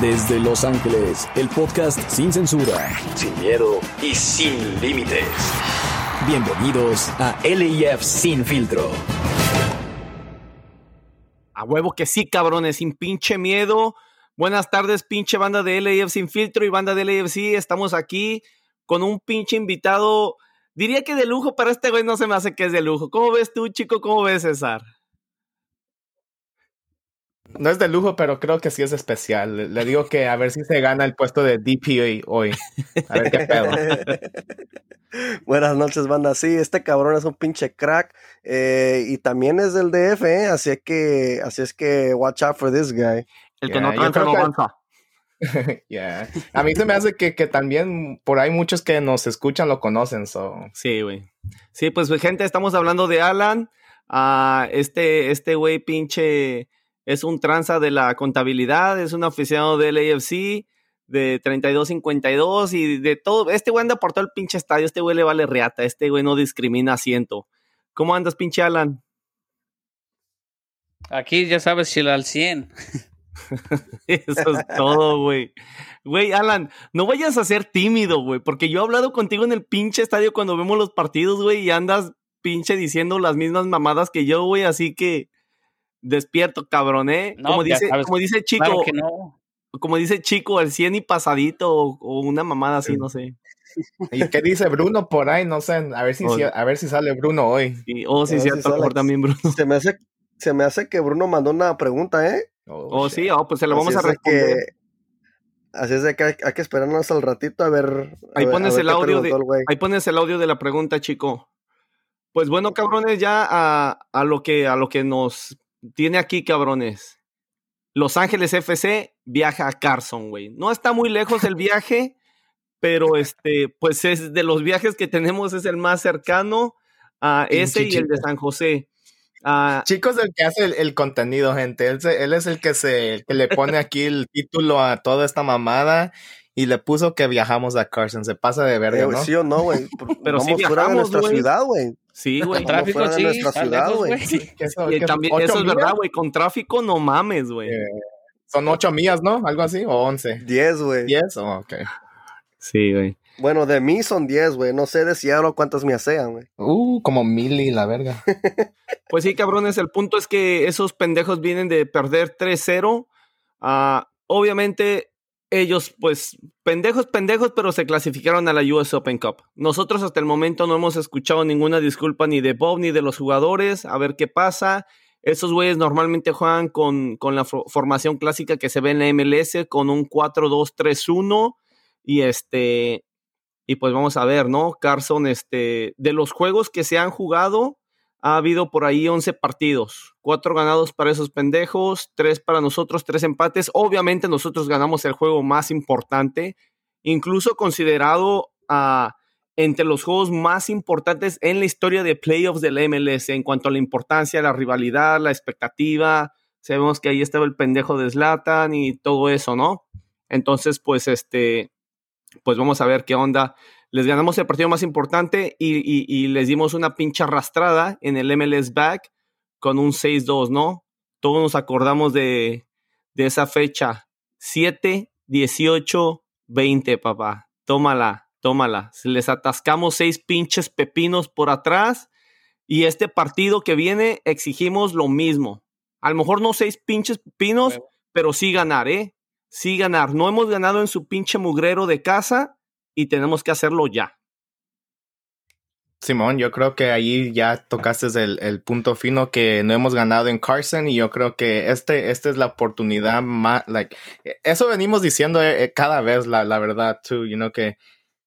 desde Los Ángeles, el podcast sin censura, sin miedo y sin límites. Bienvenidos a LIF Sin Filtro. A huevo que sí, cabrones, sin pinche miedo. Buenas tardes, pinche banda de LIF Sin Filtro y banda de LAFC. Estamos aquí con un pinche invitado. Diría que de lujo, pero este güey no se me hace que es de lujo. ¿Cómo ves tú, chico? ¿Cómo ves, César? No es de lujo, pero creo que sí es especial. Le digo que a ver si se gana el puesto de DPA hoy. A ver qué pedo. Buenas noches, banda. Sí, este cabrón es un pinche crack. Eh, y también es del DF, ¿eh? Así es que, así es que watch out for this guy. El que no tranza no avanza. yeah. A mí se me hace que, que, también por ahí muchos que nos escuchan lo conocen. So. Sí, güey. Sí, pues gente, estamos hablando de Alan. Uh, este, este güey pinche es un tranza de la contabilidad, es un aficionado del AFC de 32-52 y de todo. Este güey anda por todo el pinche estadio, este güey le vale reata, este güey no discrimina asiento. ¿Cómo andas, pinche Alan? Aquí ya sabes, si al 100. Eso es todo, güey. Güey, Alan, no vayas a ser tímido, güey, porque yo he hablado contigo en el pinche estadio cuando vemos los partidos, güey, y andas pinche diciendo las mismas mamadas que yo, güey, así que despierto, cabrón, ¿eh? como, dice, como dice Chico, como dice Chico, el 100 y pasadito o, una mamada así, no sé. ¿Y qué dice Bruno por ahí? No sé, a ver si, a ver si sale Bruno hoy. oh, sí, cierto, si también Bruno. Se me, hace, se me hace que Bruno mandó una pregunta, ¿eh? Oh, oh sí, oh, pues se lo vamos a responder. así es de que hay, que esperarnos al ratito a ver. ahí pones el audio de, ahí pones el audio de la pregunta, chico. Pues bueno, cabrones, ya a, a, lo que a lo que nos tiene aquí, cabrones. Los Ángeles FC viaja a Carson, güey. No está muy lejos el viaje, pero este, pues es de los viajes que tenemos, es el más cercano a ese y el de San José. Uh, Chicos, el que hace el, contenido, gente. Él, él, es el que se que le pone aquí el título a toda esta mamada y le puso que viajamos a Carson. Se pasa de verga, eh, ¿no? Sí o no, güey. Pero sí viajamos, de nuestra ciudad, güey. Sí, güey. tráfico, sí. nuestra ciudad, güey. eso, también, eso es verdad, güey. Con tráfico no mames, güey. Eh, son ocho millas, ¿no? Algo así, o once. Diez, güey. Diez, oh, ok. Sí, güey. Bueno, de mí son diez, güey. No sé de Seattle cuántas millas sean, güey. Uh, como mil y la verga. pues sí, cabrones. El punto es que esos pendejos vienen de perder 3-0. Ah, obviamente ellos, pues, pendejos, pendejos, pero se clasificaron a la US Open Cup. Nosotros hasta el momento no hemos escuchado ninguna disculpa ni de Bob ni de los jugadores, a ver qué pasa. Esos güeyes normalmente juegan con, con la formación clásica que se ve en la MLS, con un 4-2-3-1. Y este, y pues vamos a ver, ¿no? Carson, este, de los juegos que se han jugado, ha habido por ahí 11 partidos, cuatro ganados para esos pendejos, tres para nosotros, tres empates. Obviamente nosotros ganamos el juego más importante, incluso considerado uh, entre los juegos más importantes en la historia de playoffs del MLS en cuanto a la importancia, la rivalidad, la expectativa. Sabemos que ahí estaba el pendejo de Zlatan y todo eso, ¿no? Entonces, pues este, pues vamos a ver qué onda les ganamos el partido más importante y, les dimos una pincha arrastrada en el MLS Back con un 6-2, ¿no? Todos nos acordamos de, esa fecha. 7, 18, 20, papá. Tómala, tómala. Les atascamos seis pinches pepinos por atrás y este partido que viene exigimos lo mismo. A lo mejor no seis pinches pepinos, pero sí ganar, ¿eh? Sí ganar. No hemos ganado en su pinche mugrero de casa y tenemos que hacerlo ya. Simón, yo creo que ahí ya tocaste el, punto fino que no hemos ganado en Carson y yo creo que este, esta es la oportunidad más, like, eso venimos diciendo eh, eh, cada vez, la, la verdad, tú, you know, que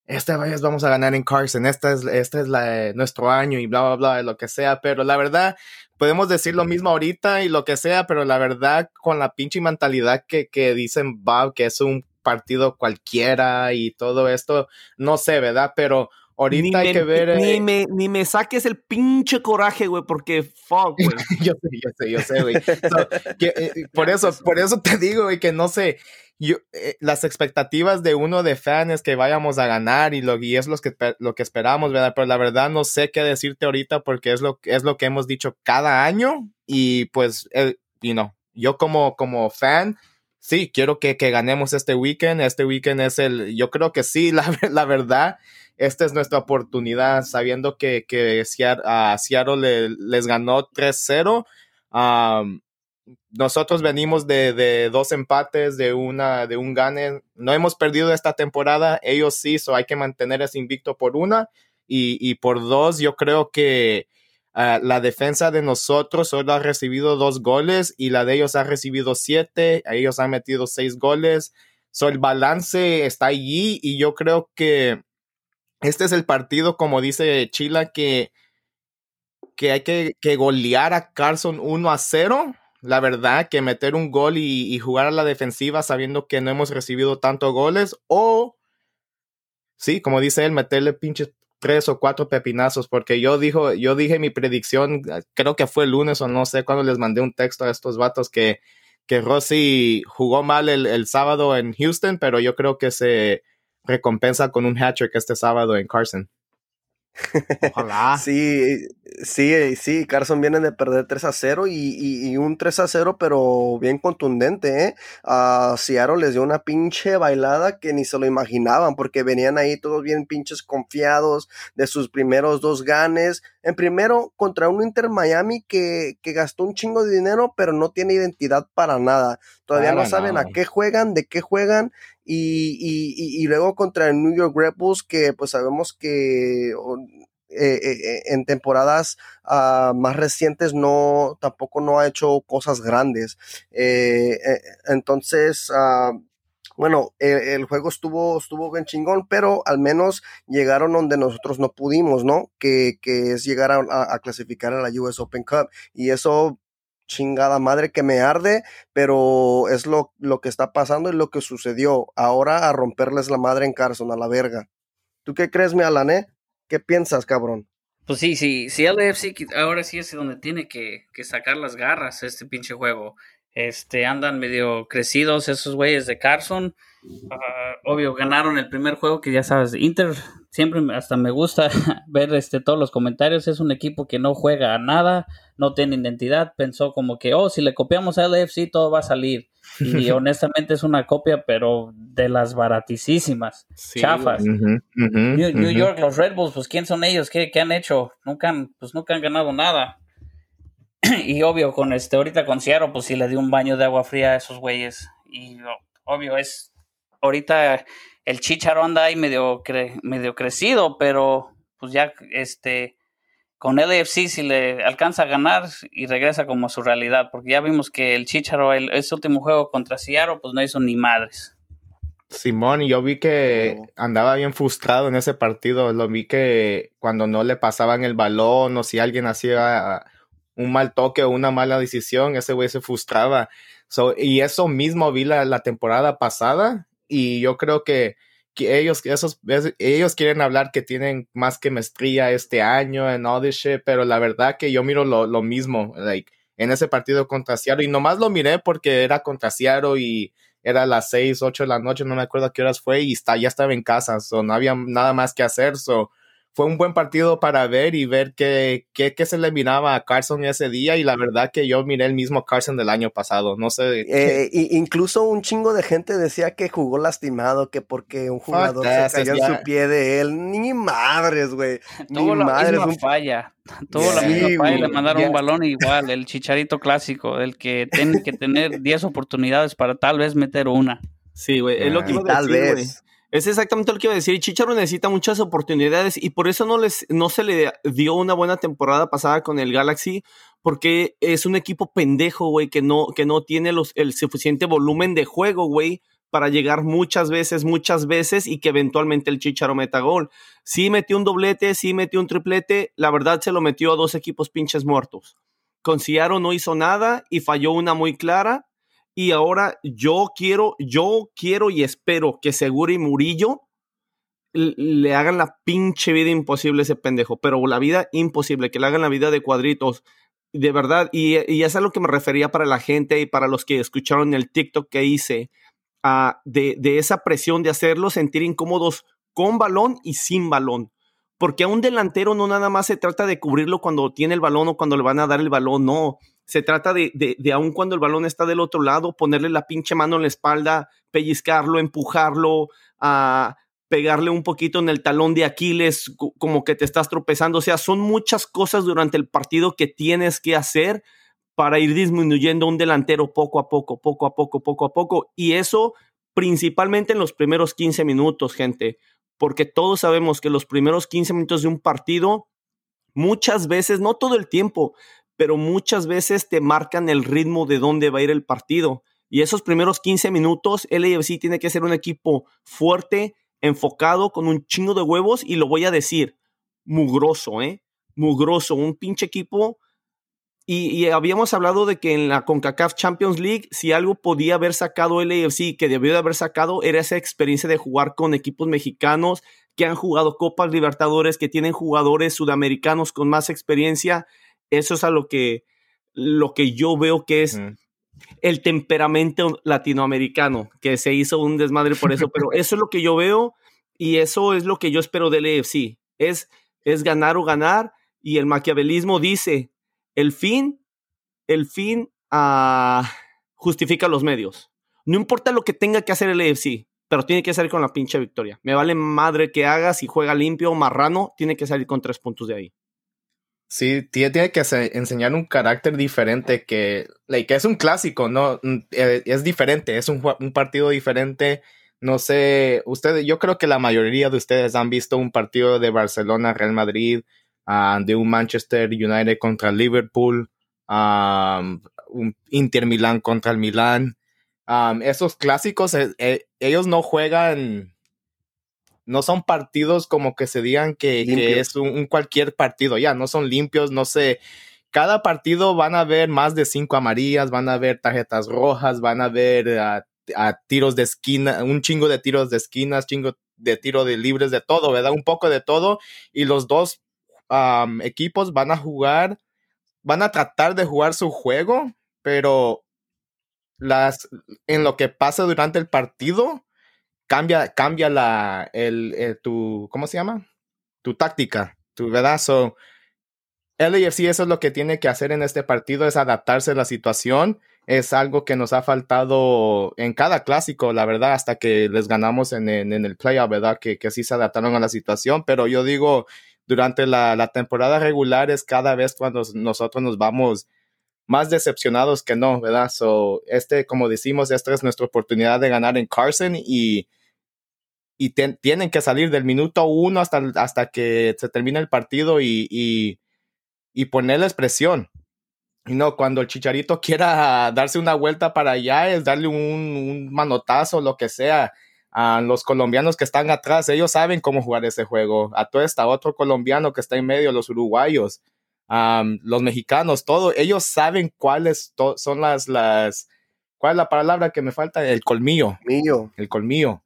esta vez vamos a ganar en Carson, esta es, esta es nuestro año y bla, bla, bla, lo que sea, pero la verdad, podemos decir lo mismo ahorita y lo que sea, pero la verdad, con la pinche mentalidad que, que dicen Bob, que es un partido cualquiera y todo esto, no sé, ¿verdad? Pero ahorita hay que ver. Ni, eh, me, ni me saques el pinche coraje, güey, porque fuck, güey. yo sé, yo sé, yo sé, güey. Eh, por eso, por eso te digo, güey, que no sé. Yo, eh, las expectativas de uno de fan es que vayamos a ganar y, lo, y es lo que, lo que esperamos, ¿verdad? Pero la verdad no sé qué decirte ahorita porque es lo, es lo que hemos dicho cada año y pues, you know, yo como, como fan sí, quiero que, que, ganemos este weekend. Este weekend es el, yo creo que sí, la, la verdad, esta es nuestra oportunidad, sabiendo que, que Seattle les ganó 3-0. nosotros venimos de, de, dos empates, de, una, de un gane. No hemos perdido esta temporada, ellos sí, so hay que mantener ese invicto por una. Y, y por dos, yo creo que uh, la defensa de nosotros solo ha recibido dos goles y la de ellos ha recibido siete. Ellos han metido seis goles. So el balance está allí y yo creo que este es el partido, como dice Chila, que, que hay que, que, golear a Carson 1 a 0. La verdad, que meter un gol y, y, jugar a la defensiva sabiendo que no hemos recibido tantos goles. O, sí, como dice él, meterle pinches tres o cuatro pepinazos. Porque yo, dijo, yo dije mi predicción, creo que fue el lunes o no sé cuando les mandé un texto a estos vatos que, que Rossi jugó mal el, el sábado en Houston, pero yo creo que se recompensa con un hat trick este sábado en Carson. Ojalá. sí, sí, sí, Carson viene de perder 3 a 0 y, un 3 a 0, pero bien contundente, ¿eh? A Seattle les dio una pinche bailada que ni se lo imaginaban, porque venían ahí todos bien pinches confiados de sus primeros dos ganes. En primero, contra un Inter Miami que, que gastó un chingo de dinero, pero no tiene identidad para nada. Todavía no saben a qué juegan, de qué juegan, y, y, y, luego contra el New York Red Bulls, que pues sabemos que eh, eh, eh, en temporadas uh, más recientes no, tampoco no ha hecho cosas grandes. entonces, uh, bueno, el, juego estuvo, estuvo bien chingón, pero al menos llegaron donde nosotros no pudimos, ¿no? Que, que es llegar a, clasificar a la US Open Cup. Y eso chingada madre que me arde, pero es lo, lo que está pasando y lo que sucedió. Ahora a romperles la madre en Carson, a la verga. ¿Tú qué crees, mi Alané? ¿Qué piensas, cabrón? Pues sí, sí, sí, LFC ahora sí es donde tiene que, que sacar las garras este pinche juego. Este, andan medio crecidos esos güeyes de Carson. Ah, obvio, ganaron el primer juego que ya sabes, Inter siempre hasta me gusta ver este, todos los comentarios. Es un equipo que no juega a nada, no tiene identidad. Pensó como que, oh, si le copiamos a LFC todo va a salir. Y honestamente es una copia, pero de las baratísimas, chafas. New, York, los Red Bulls, pues ¿quién son ellos? ¿Qué, qué han hecho? Nunca han, pues nunca han ganado nada. y obvio, con este, ahorita con Seattle, pues sí le dio un baño de agua fría a esos Y obvio, es, ahorita el Chicharo anda ahí medio, medio crecido, pero pues ya, este, con LFC si le alcanza a ganar y regresa como a su realidad, porque ya vimos que el Chicharo, el, ese último juego contra Seattle, pues no hizo ni madres. Simón, yo vi que andaba bien frustrado en ese partido. Lo vi que cuando no le pasaban el balón o si alguien hacía un mal toque o una mala decisión, ese güey se frustraba. y eso mismo vi la, la, temporada pasada y yo creo que, que ellos, esos, ellos quieren hablar que tienen más que maestría este año en all this shit, pero la verdad que yo miro lo, lo mismo, like, en ese partido contra Seattle y nomás lo miré porque era contra Seattle y era las 6, 8 de la noche, no me acuerdo a qué horas fue y está, ya estaba en casa, so no había nada más que hacer, so fue un buen partido para ver y ver qué, qué, qué, se le miraba a Carson ese día y la verdad que yo miré el mismo Carson del año pasado, no sé. Eh, incluso un chingo de gente decía que jugó lastimado, que porque un jugador se cayó en su pie de él, ni madres, güey. Ni la madres. un... falla, tuvo la misma falla y le mandaron un balón igual, el chicharito clásico, el que tiene que tener 10 oportunidades para tal vez meter una. Sí, güey, es lo que tal vez. Es exactamente lo que iba a decir. Chicharo necesita muchas oportunidades y por eso no, les, no se le dio una buena temporada pasada con el Galaxy, porque es un equipo pendejo, güey, que no, que no tiene el suficiente volumen de juego, güey, para llegar muchas veces, muchas veces y que eventualmente el Chicharo meta gol. Sí metió un doblete, sí metió un triplete, la verdad se lo metió a dos equipos pinches muertos. Con Ciaro no hizo nada y falló una muy clara y ahora yo quiero, yo quiero y espero que Segura y Murillo le hagan la pinche vida imposible a ese pendejo, pero la vida imposible, que le hagan la vida de cuadritos, de verdad, y, es a lo que me refería para la gente y para los que escucharon el TikTok que hice, uh, de, de esa presión de hacerlos sentir incómodos con balón y sin balón. Porque a un delantero no nada más se trata de cubrirlo cuando tiene el balón o cuando le van a dar el balón, no Se trata de, de, de aun cuando el balón está del otro lado, ponerle la pinche mano en la espalda, pellizcarlo, empujarlo, a pegarle un poquito en el talón de Aquiles, como que te estás tropezando. O sea, son muchas cosas durante el partido que tienes que hacer para ir disminuyendo un delantero poco a poco, poco a poco, poco a poco. Y eso principalmente en los primeros 15 minutos, gente, porque todos sabemos que los primeros 15 minutos de un partido, muchas veces, no todo el tiempo, pero muchas veces te marcan el ritmo de dónde va a ir el partido. Y esos primeros 15 minutos, LAFC tiene que ser un equipo fuerte, enfocado, con un chingo de huevos, y lo voy a decir, mugroso, ¿eh? Mugroso, un pinche equipo y, habíamos hablado de que en la CONCACAF Champions League, si algo podía haber sacado el AFC, que debió de haber sacado, era esa experiencia de jugar con equipos mexicanos que han jugado Copas Libertadores, que tienen jugadores sudamericanos con más experiencia. Eso es a lo que, lo que yo veo que es el temperamento latinoamericano, que se hizo un desmadre por eso, pero eso es lo que yo veo y eso es lo que yo espero del AFC. Es, es ganar o ganar y el maquiavelismo dice, el fin, el fin ah, justifica los medios. No importa lo que tenga que hacer el AFC, pero tiene que salir con la pinche victoria. Me vale madre que haga, si juega limpio o marrano, tiene que salir con tres puntos de ahí. Sí, tiene que enseñar un carácter diferente que, que es un clásico, ¿no? Mm, eh, es diferente, es un, partido diferente. No sé, ustedes, yo creo que la mayoría de ustedes han visto un partido de Barcelona, Real Madrid, Ah, de un Manchester United contra Liverpool, um, un Inter Milán contra el Milán. Um, esos clásicos, eh, eh, ellos no juegan, no son partidos como que se digan que, es un, cualquier partido, ya, no son limpios, no sé. Cada partido van a haber más de cinco amarillas, van a haber tarjetas rojas, van a haber ah, tiros de esquina, un chingo de tiros de esquinas, chingo de tiro de libres, de todo, ¿verdad? Un poco de todo. Y los dos equipos van a jugar, van a tratar de jugar su juego, pero las, en lo que pasa durante el partido, cambia, cambia la, el, eh, tu, ¿cómo se llama? Tu táctica, tu, ¿verdad? So, LAFC eso es lo que tiene que hacer en este partido, es adaptarse a la situación. Es algo que nos ha faltado en cada clásico, la verdad, hasta que les ganamos en, en, el playoff, ¿verdad? Que, que sí se adaptaron a la situación, pero yo digo, durante la, temporada regular es cada vez cuando nosotros nos vamos más decepcionados que no, ¿verdad? So, este, como decimos, esta es nuestra oportunidad de ganar en Carson y, y tienen que salir del minuto uno hasta, hasta que se termine el partido y, y, y ponerles presión. Y no, cuando el chicharito quiera darse una vuelta para allá, es darle un, un manotazo, lo que sea a los colombianos que están atrás, ellos saben cómo jugar ese juego. A todo está otro colombiano que está en medio, los uruguayos, los mexicanos, todo, ellos saben cuáles son las, las, ¿cuál es la palabra que me falta? El colmillo. El colmillo.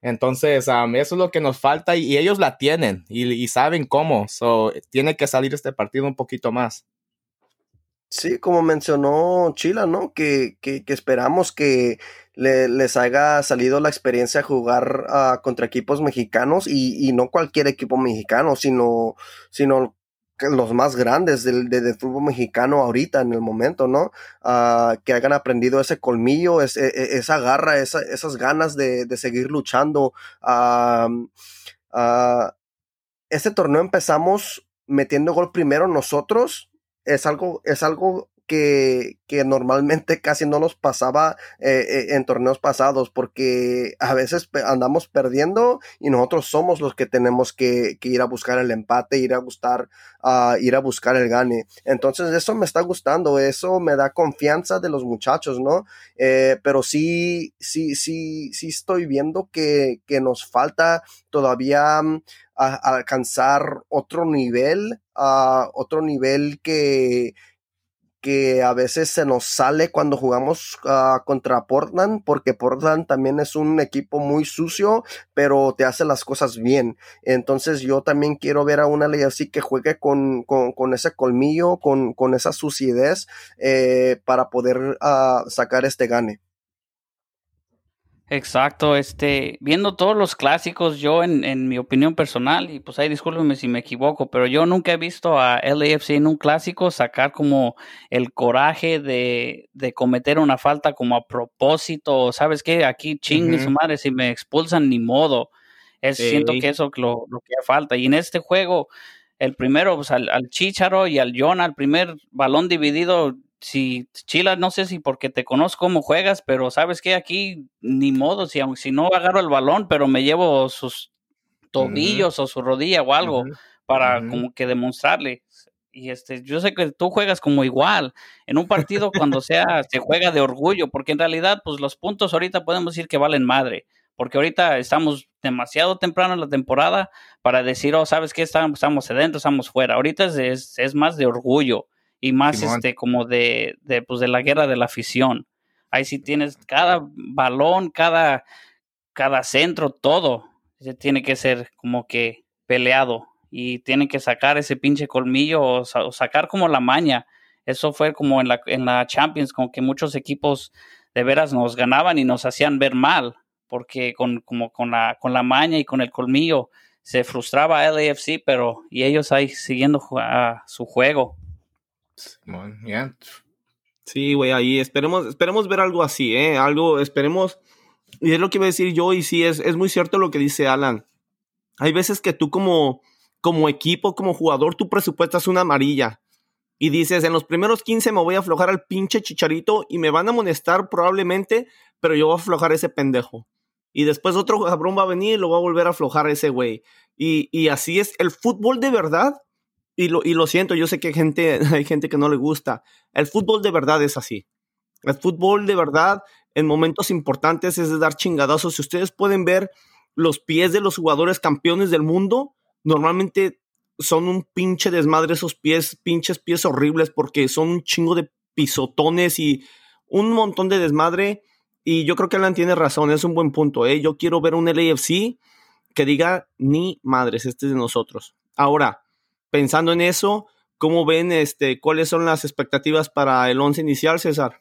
Entonces, eso es lo que nos falta y, ellos la tienen y, saben cómo. So, tiene que salir este partido un poquito más. Sí, como mencionó Chila, ¿no? Que, que, que esperamos que les haya salido la experiencia jugar ah, contra equipos mexicanos y, no cualquier equipo mexicano, sino, sino los más grandes del, fútbol mexicano ahorita en el momento, ¿no? Ah, que hayan aprendido ese colmillo, e, e, esa garra, esas ganas de, seguir luchando. este torneo empezamos metiendo gol primero nosotros. Es algo, es algo que, que, normalmente casi no nos pasaba eh, eh, en torneos pasados, porque a veces andamos perdiendo y nosotros somos los que tenemos que, ir a buscar el empate, ir a buscar, ir a buscar el gane. Entonces eso me está gustando, eso me da confianza de los muchachos, ¿no? Eh, pero sí, sí, sí, sí estoy viendo que, que nos falta todavía mm, alcanzar otro nivel, a otro nivel que, que a veces se nos sale cuando jugamos ah, contra Portland, porque Portland también es un equipo muy sucio, pero te hace las cosas bien. Entonces yo también quiero ver a una ley así que juegue con, ese colmillo, con, esa suciedad, eh, para poder ah, sacar este gane. Exacto, este, viendo todos los clásicos, yo en, en mi opinión personal, y pues ahí discúlpeme si me equivoco, pero yo nunca he visto a LAFC en un clásico sacar como el coraje de, de cometer una falta como a propósito, ¿sabes qué? Aquí ching su madre, si me expulsan ni modo. Es, Siento que eso es lo, lo que falta. Y en este juego, el primero, pues al, al Chicharo y al Jonah, el primer balón dividido, si Chila, no sé si porque te conozco cómo juegas, pero sabes que aquí ni modo, si, si no agarro el balón, pero me llevo sus tobillos o su rodilla o algo para como que demostrarle. Y este, yo sé que tú juegas como igual. En un partido cuando sea, se juega de orgullo, porque en realidad, pues los puntos ahorita podemos decir que valen madre. Porque ahorita estamos demasiado temprano en la temporada para decir, oh, ¿sabes qué? Estamos, estamos adentro, estamos fuera. Ahorita es, es más de orgullo y más este como de, de, pues, de la guerra de la afición. Ahí sí tienes cada balón, cada, cada centro, todo tiene que ser como que peleado y tienen que sacar ese pinche colmillo o, sacar como la maña. Eso fue como en la, en la Champions, como que muchos equipos de veras nos ganaban y nos hacían ver mal, porque con, como con, la, con la maña y con el colmillo se frustraba a LAFC, pero y ellos ahí siguiendo su juego. Sí, güey, ahí esperemos, esperemos ver algo así, ¿eh? Algo, esperemos. Y es lo que iba a decir yo, y sí, es, es muy cierto lo que dice Alan. Hay veces que tú como, como equipo, como jugador, tú presupuestas una amarilla y dices, en los primeros 15 me voy a aflojar al pinche chicharito y me van a amonestar probablemente, pero yo voy a aflojar ese pendejo. Y después otro cabrón va a venir y lo va a volver a aflojar a ese güey. Y, y así es, el fútbol de verdad y lo, y lo siento, yo sé que hay gente, hay gente que no le gusta. El fútbol de verdad es así. El fútbol de verdad en momentos importantes es de dar chingadazos. Si ustedes pueden ver los pies de los jugadores campeones del mundo, normalmente son un pinche desmadre esos pies, pinches pies horribles porque son un chingo de pisotones y un montón de desmadre. Y yo creo que Alan tiene razón, es un buen punto. ¿eh? Yo quiero ver un LAFC que diga, ni madres, este es de nosotros. Ahora, pensando en eso, ¿cómo ven este, cuáles son las expectativas para el once inicial, César?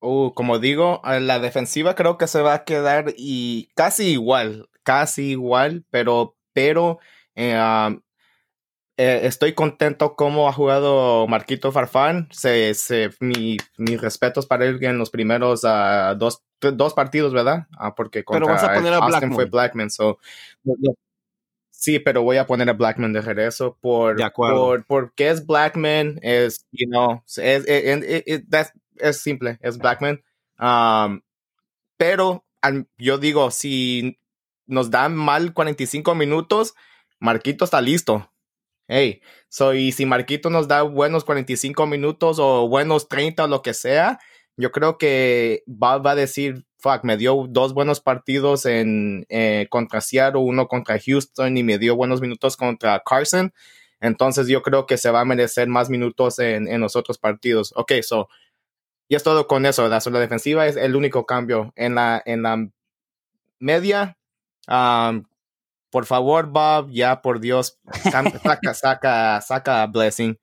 Uh, como digo, la defensiva creo que se va a quedar y casi igual, casi igual, pero, pero eh, eh, estoy contento como ha jugado Marquito Farfán. Se, se, mi, mis respetos para él en los primeros uh, dos, dos, partidos, ¿verdad? Ah, porque contra pero vas a poner a Austin fue Blackman. So, Sí, pero voy a poner a Blackman de regreso por, por porque es Blackman, es, you know, es, es, simple, es Blackman. Um, pero yo digo, si nos dan mal 45 minutos, Marquito está listo. Hey, so, y si Marquito nos da buenos 45 minutos o buenos 30 o lo que sea, yo creo que va, va a decir, fuck, me dio dos buenos partidos en eh, contra Seattle, uno contra Houston y me dio buenos minutos contra Carson. Entonces yo creo que se va a merecer más minutos en, en los otros partidos. Ok, so, y es todo con eso, ¿verdad? la defensiva es el único cambio. En la, en la media, um, por favor, Bob, ya por Dios, saca, saca, saca Blessing.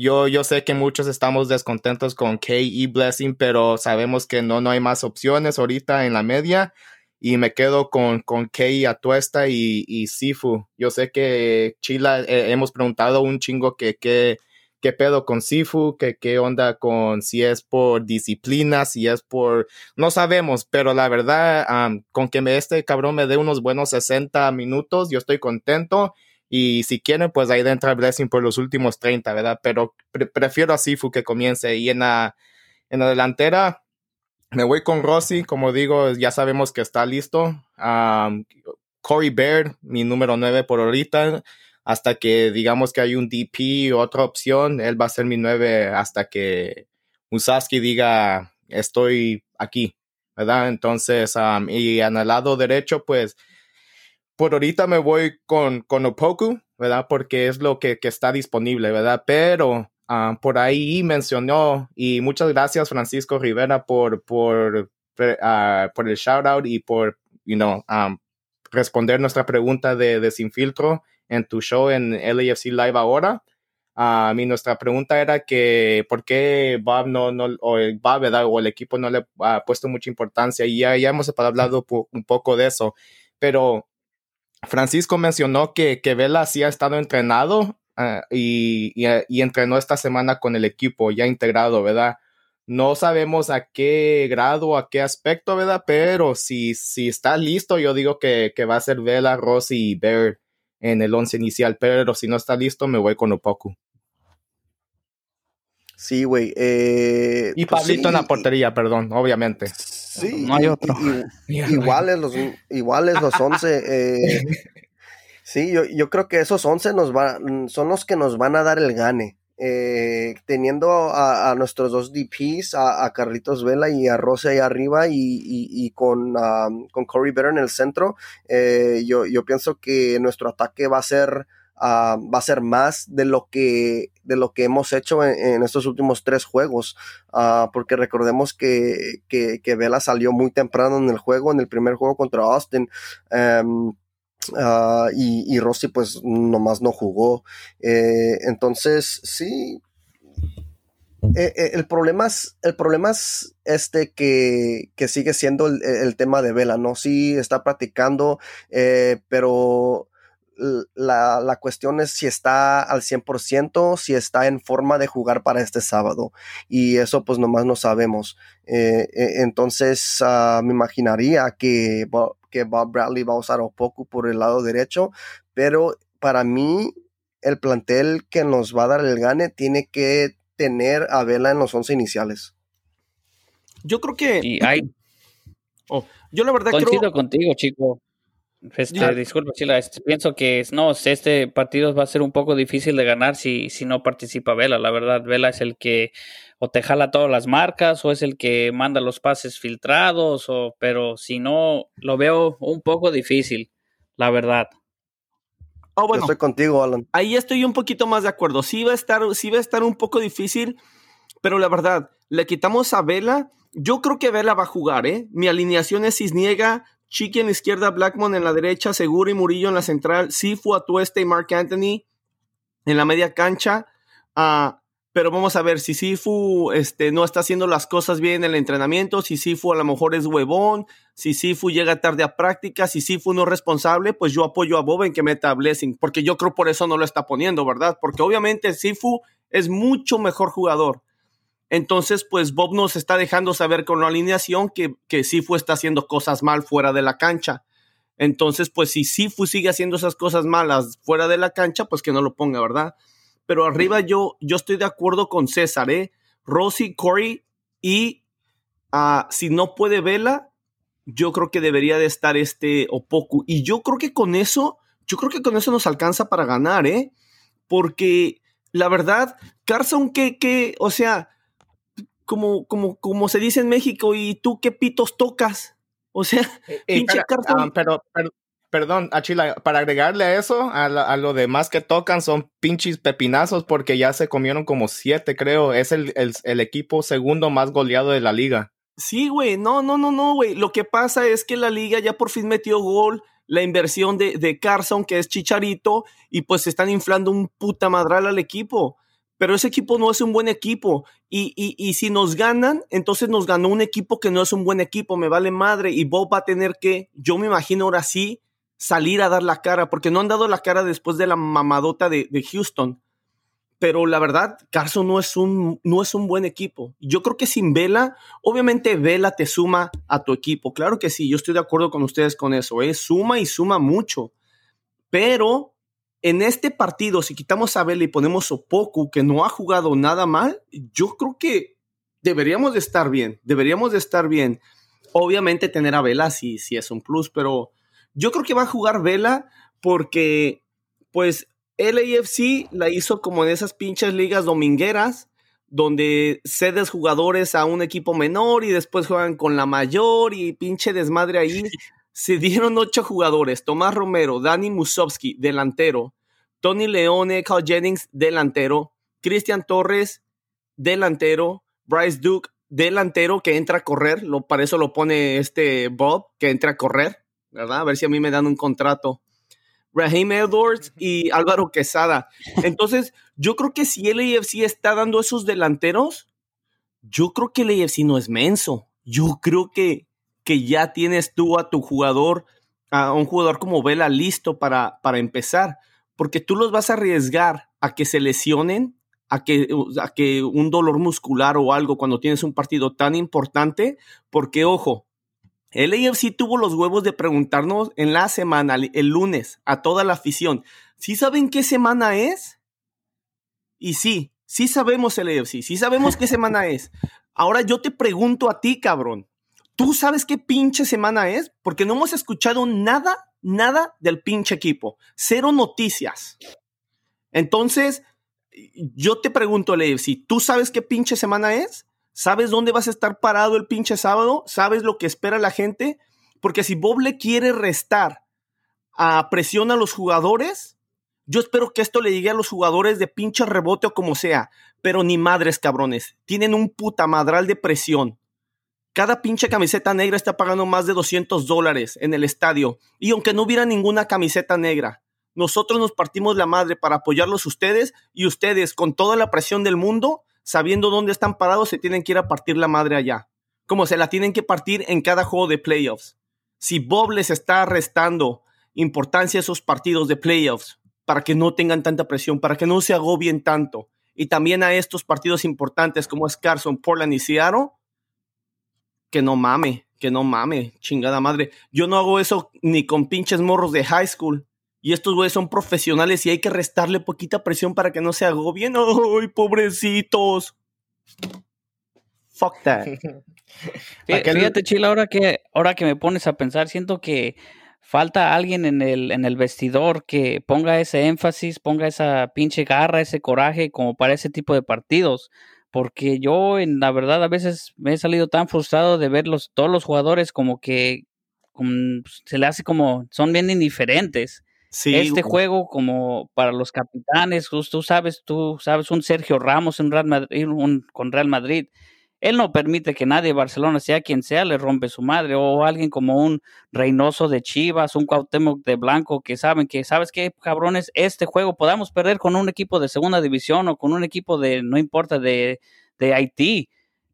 Yo, yo sé que muchos estamos descontentos con K y Blessing, pero sabemos que no, no hay más opciones ahorita en la media. Y me quedo con, con Kay Atuesta y, y Sifu. Yo sé que Chila eh, hemos preguntado un chingo que qué pedo con Sifu, que qué onda con si es por disciplina, si es por no sabemos, pero la verdad con que me, este cabrón me dé unos buenos 60 minutos, yo estoy contento y si quieren, pues ahí entra Blessing por los últimos 30, ¿verdad? Pero prefiero a Sifu que comience. Y en la, en la delantera, me voy con Rossi. Como digo, ya sabemos que está listo. Corey Baird, mi número 9 por ahorita. Hasta que digamos que hay un DP otra opción, él va a ser mi 9 hasta que Musaski diga estoy aquí, ¿verdad? Entonces, y en el lado derecho, pues por ahorita me voy con, con Opoku, ¿verdad? Porque es lo que, está disponible, ¿verdad? Pero ah, por ahí mencionó, y muchas gracias Francisco Rivera por, por, uh, por el shout out y por, you know, um, responder nuestra pregunta de, de Sin Filtro en tu show en LAFC Live ahora. A mí nuestra pregunta era que por qué Bob no, no o el Bob, o el equipo no le ha puesto mucha importancia y ya, ya hemos hablado un poco de eso, pero Francisco mencionó que, que Vela sí ha estado entrenado ah, y, y, entrenó esta semana con el equipo ya integrado, ¿verdad? No sabemos a qué grado, a qué aspecto, ¿verdad? Pero si, si está listo, yo digo que, que va a ser Vela, Rossi y Bear en el once inicial, pero si no está listo, me voy con Opoku. Sí, güey. Eh, y pues Pablito en la portería, perdón, obviamente. Sí, no hay otro. iguales, los, iguales los 11. Eh, sí, yo, yo, creo que esos 11 nos va, son los que nos van a dar el gane. Eh, teniendo a, nuestros dos DPs, a, Carlitos Vela y a Rose ahí arriba y, y, con, con Corey Better en el centro, eh, yo, yo pienso que nuestro ataque va a ser Ah, va a ser más de lo que, de lo que hemos hecho en, estos últimos tres juegos, uh, porque recordemos que, que, Vela salió muy temprano en el juego, en el primer juego contra Austin. Uh, y, y, Rossi pues nomás no jugó. Eh, entonces, sí. Eh, eh, el problema es, el problema es este que, que sigue siendo el, el, tema de Vela, ¿no? Sí está practicando, pero la, la, cuestión es si está al 100%, si está en forma de jugar para este sábado. Y eso pues nomás no sabemos. Eh, eh, entonces uh, me imaginaría que, que Bob Bradley va a usar un poco por el lado derecho, pero para mí el plantel que nos va a dar el gane tiene que tener a Vela en los 11 iniciales. Yo creo que... Y hay... Oh, yo la verdad Coincido contigo, chico. Este, disculpa, Chila, este, pienso que no, este partido va a ser un poco difícil de ganar si, si no participa Vela. La verdad, Vela es el que o te jala todas las marcas o es el que manda los pases filtrados, o, pero si no, lo veo un poco difícil, la verdad. Oh, bueno, estoy contigo, Alan. Ahí estoy un poquito más de acuerdo. Sí va a estar, sí va a estar un poco difícil, pero la verdad, le quitamos a Vela. Yo creo que Vela va a jugar, ¿eh? Mi alineación es Cisniega, Chiqui en la izquierda, Blackmon en la derecha, Seguro y Murillo en la central, Sifu, Atueste y Mark Anthony en la media cancha. Ah, pero vamos a ver si Sifu este, no está haciendo las cosas bien en el entrenamiento, si Sifu a lo mejor es huevón, si Sifu llega tarde a práctica, si Sifu no es responsable, pues yo apoyo a Bob en que meta a Blessing, porque yo creo por eso no lo está poniendo, ¿verdad? Porque obviamente Sifu es mucho mejor jugador. Entonces, pues Bob nos está dejando saber con la alineación que, que Sifu está haciendo cosas mal fuera de la cancha. Entonces, pues si Sifu sigue haciendo esas cosas malas fuera de la cancha, pues que no lo ponga, ¿verdad? Pero arriba yo, yo estoy de acuerdo con César, ¿eh? Rosy, Corey y uh, si no puede Vela, yo creo que debería de estar este Opoku. Y yo creo que con eso, yo creo que con eso nos alcanza para ganar, ¿eh? Porque la verdad, Carson, que, que, o sea, como, como, como se dice en México, ¿y tú qué pitos tocas? O sea, eh, eh, pinche ah, pero, perdón, Achila, para agregarle a eso, a, lo demás que tocan son pinches pepinazos porque ya se comieron como siete, creo. Es el, el, equipo segundo más goleado de la liga. Sí, güey, no, no, no, no, güey. Lo que pasa es que la liga ya por fin metió gol la inversión de, de Carson, que es Chicharito, y pues se están inflando un puta madral al equipo pero ese equipo no es un buen equipo. Y, y, y, si nos ganan, entonces nos ganó un equipo que no es un buen equipo, me vale madre. Y Bob va a tener que, yo me imagino ahora sí, salir a dar la cara, porque no han dado la cara después de la mamadota de, de Houston. Pero la verdad, Carson no es, un, no es un buen equipo. Yo creo que sin Vela, obviamente Vela te suma a tu equipo. Claro que sí, yo estoy de acuerdo con ustedes con eso. ¿eh? Suma y suma mucho. Pero en este partido, si quitamos a Vela y ponemos a Opoku, que no ha jugado nada mal, yo creo que deberíamos de estar bien, deberíamos de estar bien. Obviamente tener a Vela sí, sí es un plus, pero yo creo que va a jugar Vela porque, pues, LAFC la hizo como en esas pinches ligas domingueras, donde cedes jugadores a un equipo menor y después juegan con la mayor y pinche desmadre ahí. Se dieron ocho jugadores: Tomás Romero, Dani Musovsky, delantero, Tony Leone, Carl Jennings, delantero, Cristian Torres, delantero, Bryce Duke, delantero que entra a correr, lo, para eso lo pone este Bob, que entra a correr, ¿verdad? A ver si a mí me dan un contrato. Raheem Edwards y Álvaro Quesada. Entonces, yo creo que si el AFC está dando esos delanteros, yo creo que el AFC no es menso. Yo creo que, que ya tienes tú a tu jugador, a un jugador como Vela listo para, para empezar, porque tú los vas a arriesgar a que se lesionen, a que, a que un dolor muscular o algo cuando tienes un partido tan importante, porque ojo, el AFC tuvo los huevos de preguntarnos en la semana, el lunes, a toda la afición, ¿sí saben qué semana es? Y sí, sí sabemos el AFC, sí sabemos qué semana es. Ahora yo te pregunto a ti, cabrón, ¿tú sabes qué pinche semana es? Porque no hemos escuchado nada, nada del pinche equipo. Cero noticias. Entonces, yo te pregunto, el AFC, ¿tú sabes qué pinche semana es? ¿Sabes dónde vas a estar parado el pinche sábado? ¿Sabes lo que espera la gente? Porque si Bob le quiere restar a presión a los jugadores, yo espero que esto le llegue a los jugadores de pinche rebote o como sea, pero ni madres cabrones, tienen un puta madral de presión. Cada pinche camiseta negra está pagando más de 200 dólares en el estadio. Y aunque no hubiera ninguna camiseta negra, nosotros nos partimos la madre para apoyarlos ustedes y ustedes con toda la presión del mundo sabiendo dónde están parados, se tienen que ir a partir la madre allá. Como se la tienen que partir en cada juego de playoffs. Si Bob les está restando importancia a esos partidos de playoffs para que no tengan tanta presión, para que no se agobien tanto, y también a estos partidos importantes como es Carson, Portland y Seattle, que no mame, que no mame, chingada madre. Yo no hago eso ni con pinches morros de high school. Y estos güeyes son profesionales y hay que restarle poquita presión para que no se agobien. ¡Ay, pobrecitos! Fuck that. Fíjate, Chila, ahora que, ahora que me pones a pensar, siento que falta alguien en el, en el vestidor que ponga ese énfasis, ponga esa pinche garra, ese coraje como para ese tipo de partidos. Porque yo, en la verdad, a veces me he salido tan frustrado de ver todos los jugadores como que se le hace como, son bien indiferentes. Este juego como para los capitanes, tú, sabes, tú sabes, un Sergio Ramos en Real Madrid, con Real Madrid, él no permite que nadie de Barcelona, sea quien sea, le rompe su madre, o alguien como un Reynoso de Chivas, un Cuauhtémoc de Blanco, que saben que, ¿sabes qué, cabrones? Este juego podamos perder con un equipo de segunda división o con un equipo de, no importa, de, de Haití,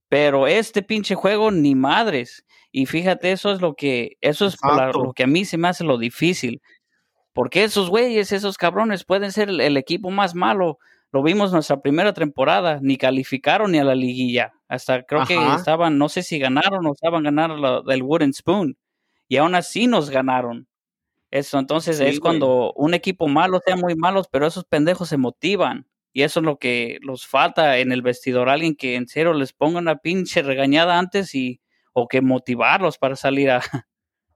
pero este pinche juego ni madres. Y fíjate, eso es lo que, eso es lo que a mí se me hace lo difícil. Porque esos güeyes, esos cabrones pueden ser el, equipo más malo. Lo vimos nuestra primera temporada, ni calificaron ni a la liguilla. Hasta creo que estaban, no sé si ganaron o estaban ganando el Wooden Spoon. Y aún así nos ganaron. Eso, entonces es cuando un equipo malo sea muy malos, pero esos pendejos se motivan. Y eso es lo que los falta en el vestidor. Alguien que en serio les ponga una pinche regañada antes y o que motivarlos para salir a,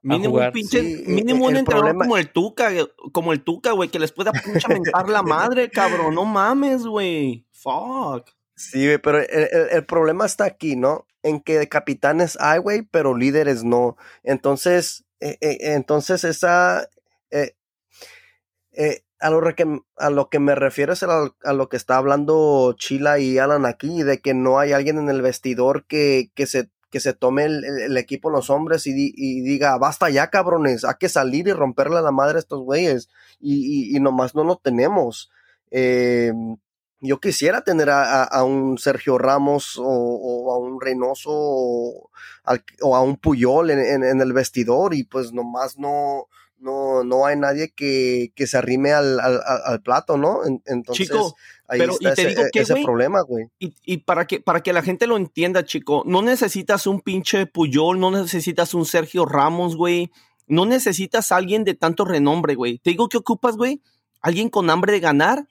Mínimo un pinche, mínimo un entrenador como el Tuca, como el Tuca, güey, que les pueda pinche mentar la madre, cabrón. No mames, güey. Fuck. Sí, pero el, problema está aquí, ¿no? En que capitanes hay, güey, pero líderes no. Entonces, eh, eh, entonces esa. Eh, a, lo que, a lo que me refiero es a, lo que está hablando Chila y Alan aquí, de que no hay alguien en el vestidor que, que se que se tome el, equipo los hombres y, diga, basta ya cabrones, hay que salir y romperle a la madre a estos güeyes y, y, nomás no lo tenemos. Eh, yo quisiera tener a, un Sergio Ramos o, a un Reynoso o, a un Puyol en, el vestidor y pues nomás no, no, no hay nadie que, que se arrime al, al, plato, ¿no? Entonces, chico, ahí pero, está y te ese, digo que, ese problema, güey. Y, y, para, que, para que la gente lo entienda, chico, no necesitas un pinche Puyol, no necesitas un Sergio Ramos, güey. No necesitas a alguien de tanto renombre, güey. Te digo que ocupas, güey, alguien con hambre de ganar,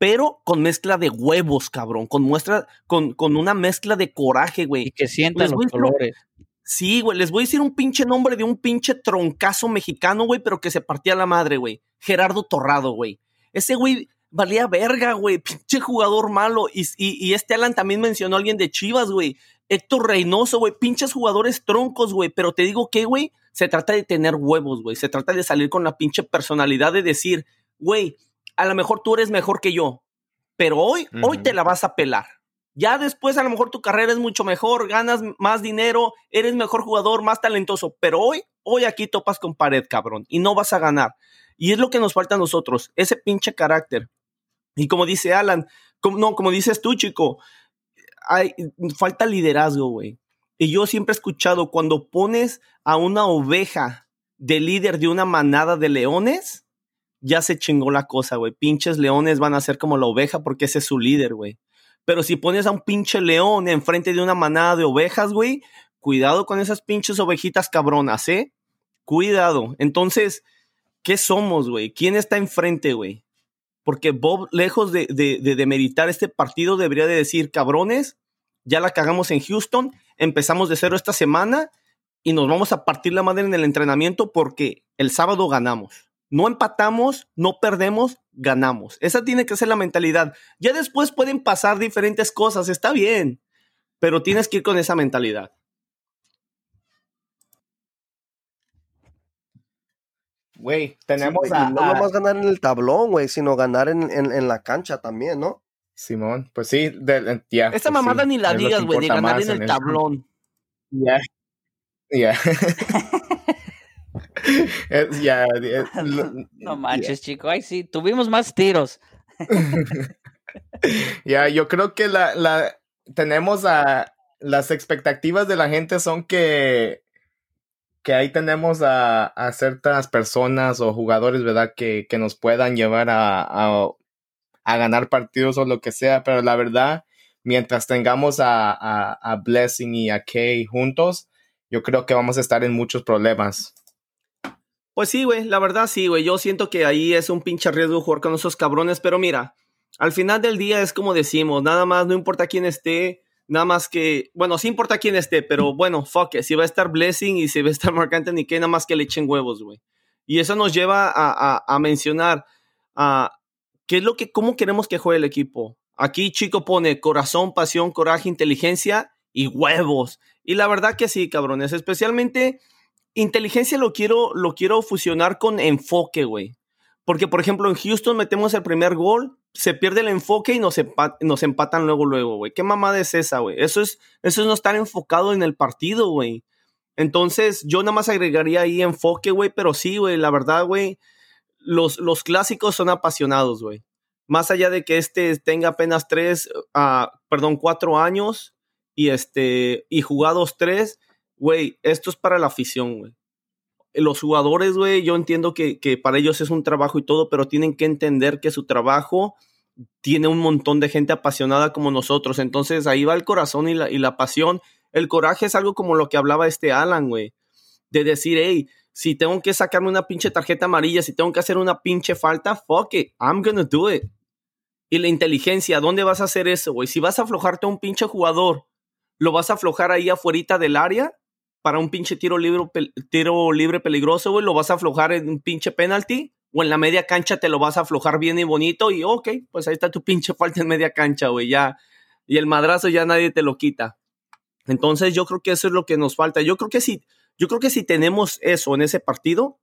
pero con mezcla de huevos, cabrón. Con muestra, con, con una mezcla de coraje, güey. Y que sientan los colores. Sí, güey, les voy a decir un pinche nombre de un pinche troncazo mexicano, güey, pero que se partía la madre, güey. Gerardo Torrado, güey. Ese güey valía verga, güey. Pinche jugador malo. Y, y, este Alan también mencionó a alguien de Chivas, güey. Héctor Reynoso, güey. Pinches jugadores troncos, güey. Pero te digo que, güey, se trata de tener huevos, güey. Se trata de salir con la pinche personalidad de decir, güey, a lo mejor tú eres mejor que yo. Pero hoy, hoy te la vas a pelar. Ya después a lo mejor tu carrera es mucho mejor, ganas más dinero, eres mejor jugador, más talentoso, pero hoy, hoy aquí topas con pared, cabrón, y no vas a ganar. Y es lo que nos falta a nosotros, ese pinche carácter. Y como dice Alan, como, no, como dices tú, chico, hay, falta liderazgo, güey. Y yo siempre he escuchado, cuando pones a una oveja de líder de una manada de leones, ya se chingó la cosa, güey. Pinches leones van a ser como la oveja porque ese es su líder, güey. Pero si pones a un pinche león enfrente de una manada de ovejas, güey, cuidado con esas pinches ovejitas cabronas, ¿eh? Cuidado. Entonces, ¿qué somos, güey? ¿Quién está enfrente, güey? Porque Bob, lejos de, de, de, meditar este partido, debería de decir, cabrones, ya la cagamos en Houston, empezamos de cero esta semana y nos vamos a partir la madre en el entrenamiento porque el sábado ganamos. No empatamos, no perdemos, ganamos. Esa tiene que ser la mentalidad. Ya después pueden pasar diferentes cosas, está bien, pero tienes que ir con esa mentalidad. Güey, tenemos a, No nomás ganar en el tablón, güey, sino ganar en, la cancha también, ¿no? Simón, pues sí, de, ya. Esta pues mamada ni la digas, güey, de ganar en el, tablón. Ya. Ya. ya. no manches, chico. Ay, sí, tuvimos más tiros. ya, yo creo que la, la tenemos a las expectativas de la gente son que que ahí tenemos a, a, ciertas personas o jugadores, ¿verdad? Que, que nos puedan llevar a, a, a, ganar partidos o lo que sea, pero la verdad, mientras tengamos a, a Blessing y a Kay juntos, yo creo que vamos a estar en muchos problemas. Pues sí, güey, la verdad sí, güey. Yo siento que ahí es un pinche riesgo jugar con esos cabrones, pero mira, al final del día es como decimos, nada más, no importa quién esté, nada más que, bueno, sí importa quién esté, pero bueno, fuck it, si va a estar Blessing y si va a estar Mark Anthony, que nada más que le echen huevos, güey. Y eso nos lleva a, a, a mencionar a qué es lo que, cómo queremos que juegue el equipo. Aquí Chico pone corazón, pasión, coraje, inteligencia y huevos. Y la verdad que sí, cabrones, especialmente inteligencia lo quiero, lo quiero fusionar con enfoque, güey. Porque, por ejemplo, en Houston metemos el primer gol, se pierde el enfoque y nos, empatan luego, luego, güey. ¿Qué mamada es esa, güey? Eso es, eso es no estar enfocado en el partido, güey. Entonces, yo nada más agregaría ahí enfoque, güey, pero sí, güey, la verdad, güey, los, los clásicos son apasionados, güey. Más allá de que este tenga apenas tres, uh, perdón, cuatro años y este, y jugados tres, güey, esto es para la afición, güey. Los jugadores, güey, yo entiendo que, que, para ellos es un trabajo y todo, pero tienen que entender que su trabajo tiene un montón de gente apasionada como nosotros. Entonces ahí va el corazón y la, y la pasión. El coraje es algo como lo que hablaba este Alan, güey. De decir, hey, si tengo que sacarme una pinche tarjeta amarilla, si tengo que hacer una pinche falta, fuck it, I'm gonna do it. Y la inteligencia, ¿dónde vas a hacer eso, güey? Si vas a aflojarte a un pinche jugador, ¿lo vas a aflojar ahí afuera del área? Para un pinche tiro libre, tiro libre peligroso, güey, lo vas a aflojar en un pinche penalty o en la media cancha te lo vas a aflojar bien y bonito y ok, pues ahí está tu pinche falta en media cancha, güey, ya. Y el madrazo ya nadie te lo quita. Entonces yo creo que eso es lo que nos falta. Yo creo que si, yo creo que si tenemos eso en ese partido,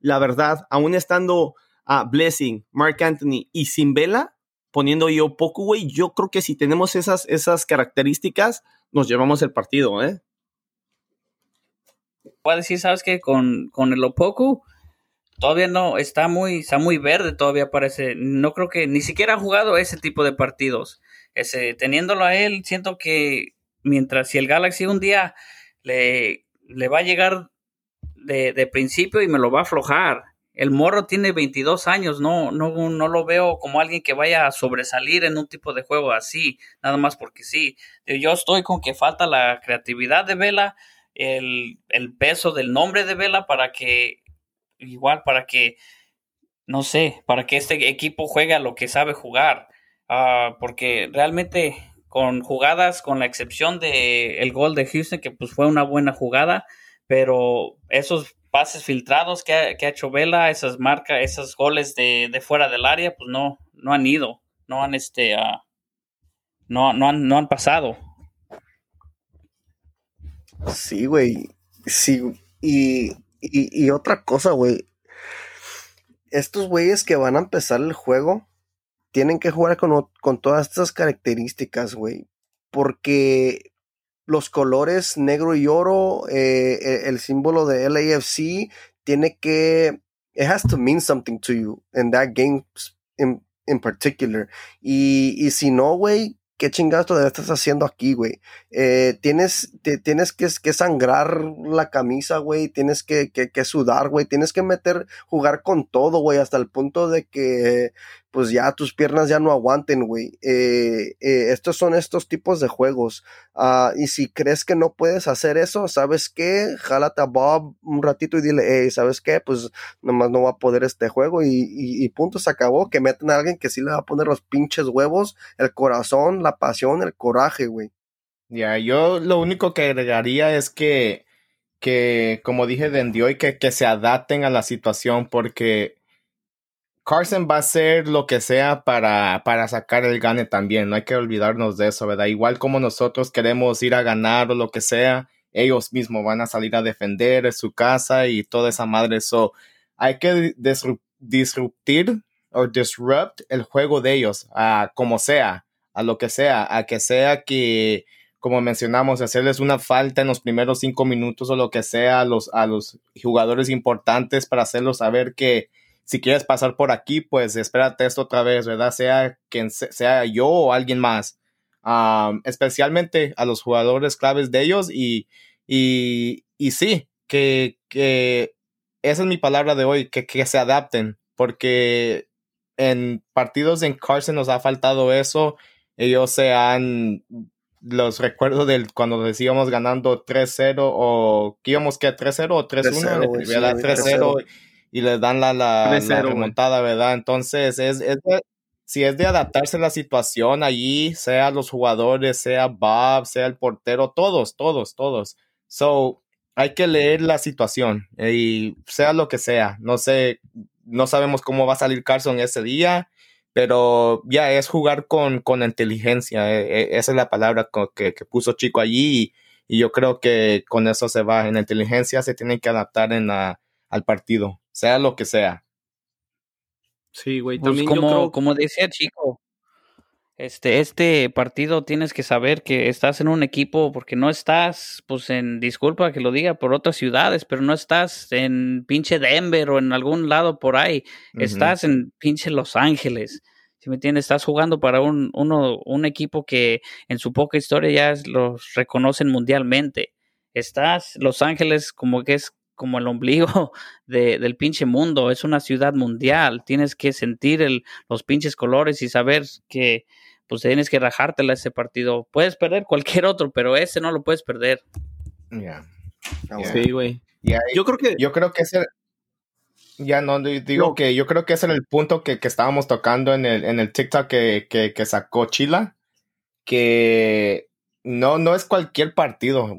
la verdad, aún estando a Blessing, Mark Anthony y sin vela, poniendo yo poco, güey, yo creo que si tenemos esas, esas características, nos llevamos el partido, ¿eh? Voy decir, ¿sabes qué? Con, con el Opoku, todavía no, está muy, está muy verde, todavía parece. No creo que ni siquiera ha jugado ese tipo de partidos. Ese, teniéndolo a él, siento que mientras si el Galaxy un día le, le va a llegar de, de, principio y me lo va a aflojar. El morro tiene 22 años, no, no, no lo veo como alguien que vaya a sobresalir en un tipo de juego así, nada más porque sí. Yo estoy con que falta la creatividad de Vela, el, peso del nombre de Vela para que, igual, para que, no sé, para que este equipo juegue a lo que sabe jugar. Ah, porque realmente con jugadas, con la excepción de el gol de Houston, que pues fue una buena jugada, pero esos pases filtrados que ha, que ha hecho Vela, esas marcas, esos goles de, de, fuera del área, pues no, no han ido, no han este, uh, no, no, han, no han pasado. Sí, güey. Sí. Y, y, otra cosa, güey. Estos güeyes que van a empezar el juego tienen que jugar con, con todas estas características, güey. Porque los colores negro y oro, eh, e, el símbolo de LAFC, tiene que it has to mean something to you in that game in, particular. Y, y si no, güey, ¿qué chingados todavía estás haciendo aquí, güey? Eh, tienes, te, tienes que, sangrar la camisa, güey, tienes que, que, que sudar, güey, tienes que meter, jugar con todo, güey, hasta el punto de que pues ya tus piernas ya no aguanten, güey. Eh, eh, estos son estos tipos de juegos. Uh, y si crees que no puedes hacer eso, ¿sabes qué? Jálate a Bob un ratito y dile, hey, ¿sabes qué? Pues nomás no va a poder este juego y, y, y, punto, se acabó. Que meten a alguien que sí le va a poner los pinches huevos, el corazón, la pasión, el coraje, güey. Ya, yo lo único que agregaría es que, que como dije de hoy, que, que se adapten a la situación porque Carson va a hacer lo que sea para, para sacar el gane también. No hay que olvidarnos de eso, ¿verdad? Igual como nosotros queremos ir a ganar o lo que sea, ellos mismos van a salir a defender su casa y toda esa madre. Eso hay que disruptir o disrupt el juego de ellos, a como sea, a lo que sea, a que sea que, como mencionamos, hacerles una falta en los primeros cinco minutos o lo que sea a los, a los jugadores importantes para hacerlos saber que si quieres pasar por aquí, pues espérate esto otra vez, ¿verdad? Sea quien sea yo o alguien más. especialmente a los jugadores claves de ellos y, y, y sí, que, que esa es mi palabra de hoy, que, que se adapten, porque en partidos en Carson nos ha faltado eso. Ellos se han, los recuerdo del cuando decíamos ganando 3-0 o que íbamos que 3-0 o 3-1, 3-0 y les dan la, la, remontada, ¿verdad? Entonces, es, es si es de adaptarse a la situación allí, sea los jugadores, sea Bob, sea el portero, todos, todos, todos. So, hay que leer la situación y sea lo que sea. No sé, no sabemos cómo va a salir Carson ese día, pero ya es jugar con, con inteligencia. E, e, esa es la palabra que, que puso Chico allí y, y, yo creo que con eso se va. En la inteligencia se tienen que adaptar en la, al partido sea lo que sea. Sí, güey, pues también como, como decía Chico, este, este partido tienes que saber que estás en un equipo porque no estás, pues en, disculpa que lo diga, por otras ciudades, pero no estás en pinche Denver o en algún lado por ahí, estás en pinche Los Ángeles. Si me entiendes, estás jugando para un, uno, un equipo que en su poca historia ya los reconocen mundialmente. Estás, Los Ángeles, como que es como el ombligo de, del pinche mundo, es una ciudad mundial, tienes que sentir el, los pinches colores y saber que pues tienes que rajártela ese partido. Puedes perder cualquier otro, pero ese no lo puedes perder. Ya. Sí, güey. yo creo que yo creo que ese ya no digo que yo creo que ese era el punto que, que estábamos tocando en el, en el TikTok que, que, que sacó Chila, que no, no es cualquier partido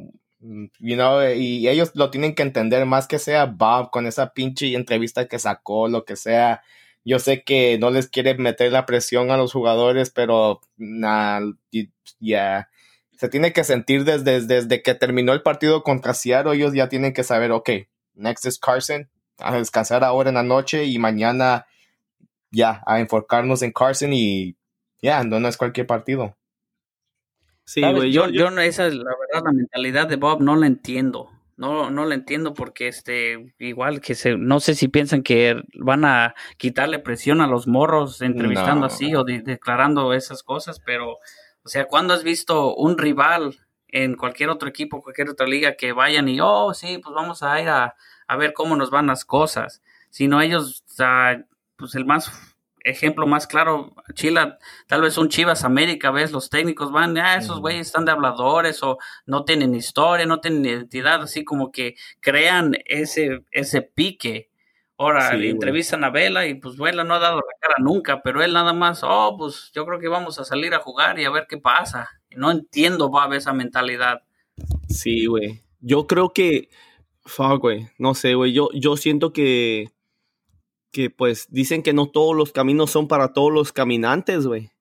You know, y ellos lo tienen que entender más que sea Bob con esa pinche entrevista que sacó, lo que sea. Yo sé que no les quiere meter la presión a los jugadores, pero ya se tiene que sentir desde, desde que terminó el partido contra Seattle, ellos ya tienen que saber, ok, next is Carson, a descansar ahora en la noche y mañana ya a enfocarnos en Carson y ya, no, no es cualquier partido. Sí, güey. Yo, yo, esa es la verdad, la mentalidad de Bob no la entiendo. No, no la entiendo porque este, igual que se, no sé si piensan que van a quitarle presión a los morros entrevistando así o declarando esas cosas, pero, o sea, ¿cuándo has visto un rival en cualquier otro equipo, cualquier otra liga que vayan y, oh, sí, pues vamos a ir a, a ver cómo nos van las cosas? Sino ellos, pues el más ejemplo más claro, Chila, tal vez un Chivas América, ves, los técnicos van, ah, esos güeyes están de habladores o no tienen historia, no tienen identidad, así como que crean ese, ese pique. Ahora le entrevistan a Vela y pues Vela no ha dado la cara nunca, pero él nada más, oh, pues yo creo que vamos a salir a jugar y a ver qué pasa. No entiendo, va esa mentalidad. Sí, güey. Yo creo que, fuck, güey, no sé, güey, yo, yo siento que que pues dicen que no todos los caminos son para todos los caminantes, güey.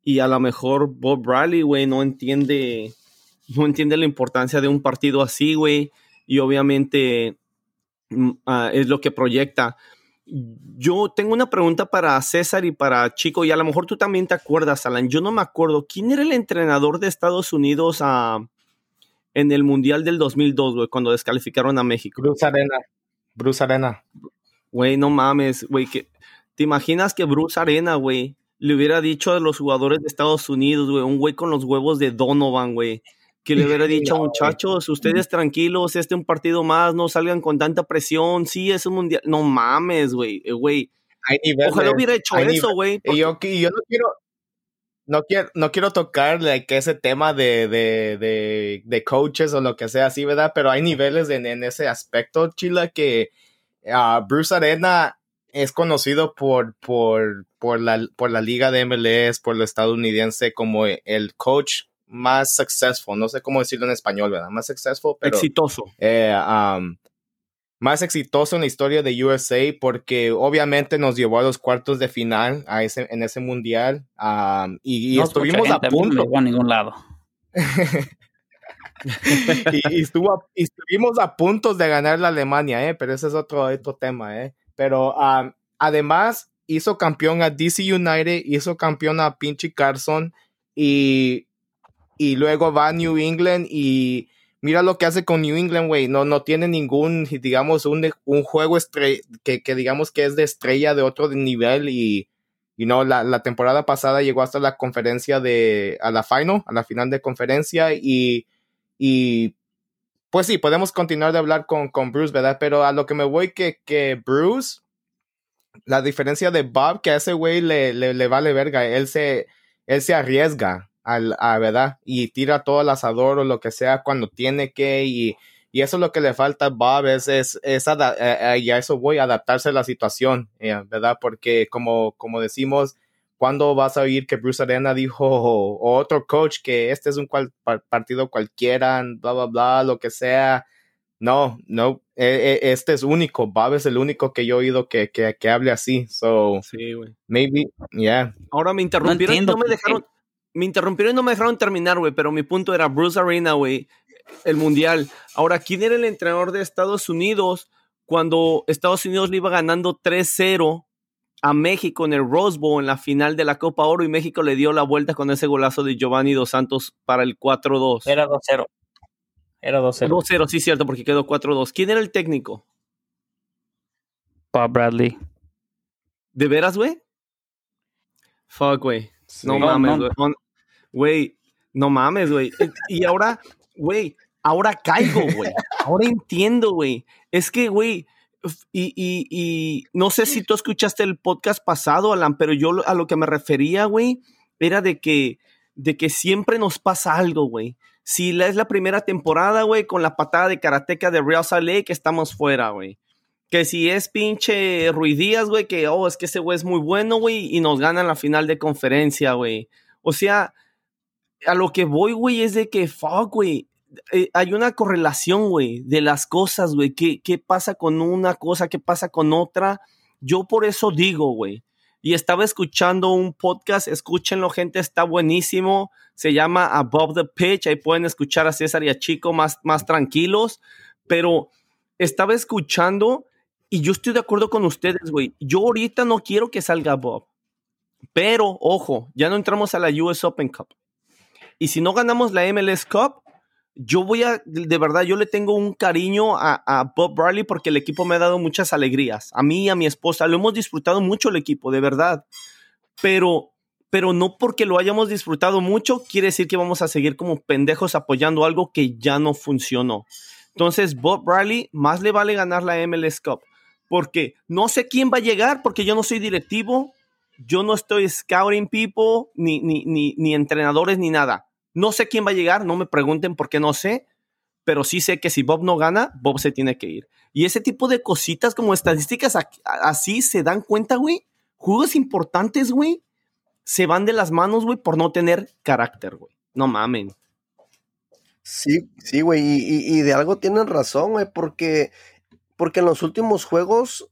Y a lo mejor Bob Riley, güey, no entiende, no entiende la importancia de un partido así, güey. Y obviamente mm, ah, es lo que proyecta. Yo tengo una pregunta para César y para Chico, y a lo mejor tú también te acuerdas, Alan. Yo no me acuerdo. ¿Quién era el entrenador de Estados Unidos ah, en el Mundial del 2002, güey, cuando descalificaron a México? Bruce Arena. Bruce Arena. Güey, no mames, güey, que ¿te imaginas que Bruce Arena, güey, le hubiera dicho a los jugadores de Estados Unidos, güey, un güey con los huevos de Donovan, güey, que le hubiera dicho, muchachos, ustedes tranquilos, este es un partido más, no salgan con tanta presión, sí, es un mundial, no mames, güey, eh, güey. Ojalá hubiera hecho eso, güey. Y yo, yo no quiero, no quiero, no quiero tocar like, ese tema de, de, de, de, coaches o lo que sea así, ¿verdad? Pero hay niveles en, en ese aspecto, Chila, que uh, Bruce Arena es conocido por, por, por, la, por la liga de MLS, por lo estadounidense, como el coach más successful, no sé cómo decirlo en español, ¿verdad? Más successful, pero... Exitoso. Eh, um, más exitoso en la historia de USA porque obviamente nos llevó a los cuartos de final a ese, en ese mundial um, y, estuvimos a punto. No a ningún lado. y, estuvo, estuvimos a punto de ganar la Alemania, ¿eh? pero ese es otro, otro tema. ¿eh? Pero um, además hizo campeón a DC United, hizo campeón a pinche Carson y, y luego va a New England y mira lo que hace con New England, güey. No, no tiene ningún, digamos, un, un juego que, que, digamos que es de estrella de otro nivel y, y no, la, la, temporada pasada llegó hasta la conferencia de, a la final, a la final de conferencia y, y pues sí, podemos continuar de hablar con, con Bruce, ¿verdad? Pero a lo que me voy que, que Bruce, la diferencia de Bob, que a ese güey le, le, le vale verga, él se, él se arriesga al, a, ¿verdad? Y tira todo el asador o lo que sea cuando tiene que y, y eso es lo que le falta a Bob, es, es, eh, eh, y eso voy adaptarse a la situación, eh, ¿verdad? Porque como, como decimos, cuando vas a oír que Bruce Arena dijo o, otro coach que este es un cual, partido cualquiera, bla, bla, bla, lo que sea? No, no, este es único. Bob es el único que yo he oído que, que, que hable así. So, sí, güey. Maybe, yeah. Ahora me interrumpieron no, me dejaron me interrumpieron y no me dejaron terminar, güey, pero mi punto era Bruce Arena, güey, el mundial. Ahora, ¿quién era el entrenador de Estados Unidos cuando Estados Unidos le iba ganando 3-0 a México en el Rose Bowl en la final de la Copa Oro y México le dio la vuelta con ese golazo de Giovanni Dos Santos para el 4-2? Era 2-0. Era 2-0. 2-0, sí, cierto, porque quedó 4-2. ¿Quién era el técnico? Bob Bradley. ¿De veras, güey? Fuck, güey. No mames, güey. Güey, no mames, güey. Y ahora, güey, ahora caigo, güey. Ahora entiendo, güey. Es que, güey, y, y, no sé si tú escuchaste el podcast pasado, Alan, pero yo a lo que me refería, güey, era de que, de que siempre nos pasa algo, güey. Si es la primera temporada, güey, con la patada de karateca de Real Salt Lake, estamos fuera, güey. Que si es pinche Ruidías, güey, que, oh, es que ese güey es muy bueno, güey, y nos ganan la final de conferencia, güey. O sea, a lo que voy, güey, es de que, fuck, güey, eh, hay una correlación, güey, de las cosas, güey. ¿Qué, ¿Qué pasa con una cosa? ¿Qué pasa con otra? Yo por eso digo, güey. Y estaba escuchando un podcast, escúchenlo, gente, está buenísimo. Se llama Above the Pitch. Ahí pueden escuchar a César y a Chico más, más tranquilos. Pero estaba escuchando y yo estoy de acuerdo con ustedes, güey. Yo ahorita no quiero que salga Bob. Pero, ojo, ya no entramos a la US Open Cup. Y si no ganamos la MLS Cup, yo voy a, de verdad, yo le tengo un cariño a, Bob Bradley porque el equipo me ha dado muchas alegrías. A mí y a mi esposa, lo hemos disfrutado mucho el equipo, de verdad. Pero, pero no porque lo hayamos disfrutado mucho, quiere decir que vamos a seguir como pendejos apoyando algo que ya no funcionó. Entonces, Bob Bradley más le vale ganar la MLS Cup. Porque no sé quién va a llegar, porque yo no soy directivo, yo no estoy scouting people, ni, ni, ni, ni entrenadores, ni nada. No sé quién va a llegar, no me pregunten por qué no sé, pero sí sé que si Bob no gana, Bob se tiene que ir. Y ese tipo de cositas como estadísticas así se dan cuenta, güey. Juegos importantes, güey, se van de las manos, güey, por no tener carácter, güey. No mamen. Sí, sí, güey, y, de algo tienen razón, güey, porque, porque en los últimos juegos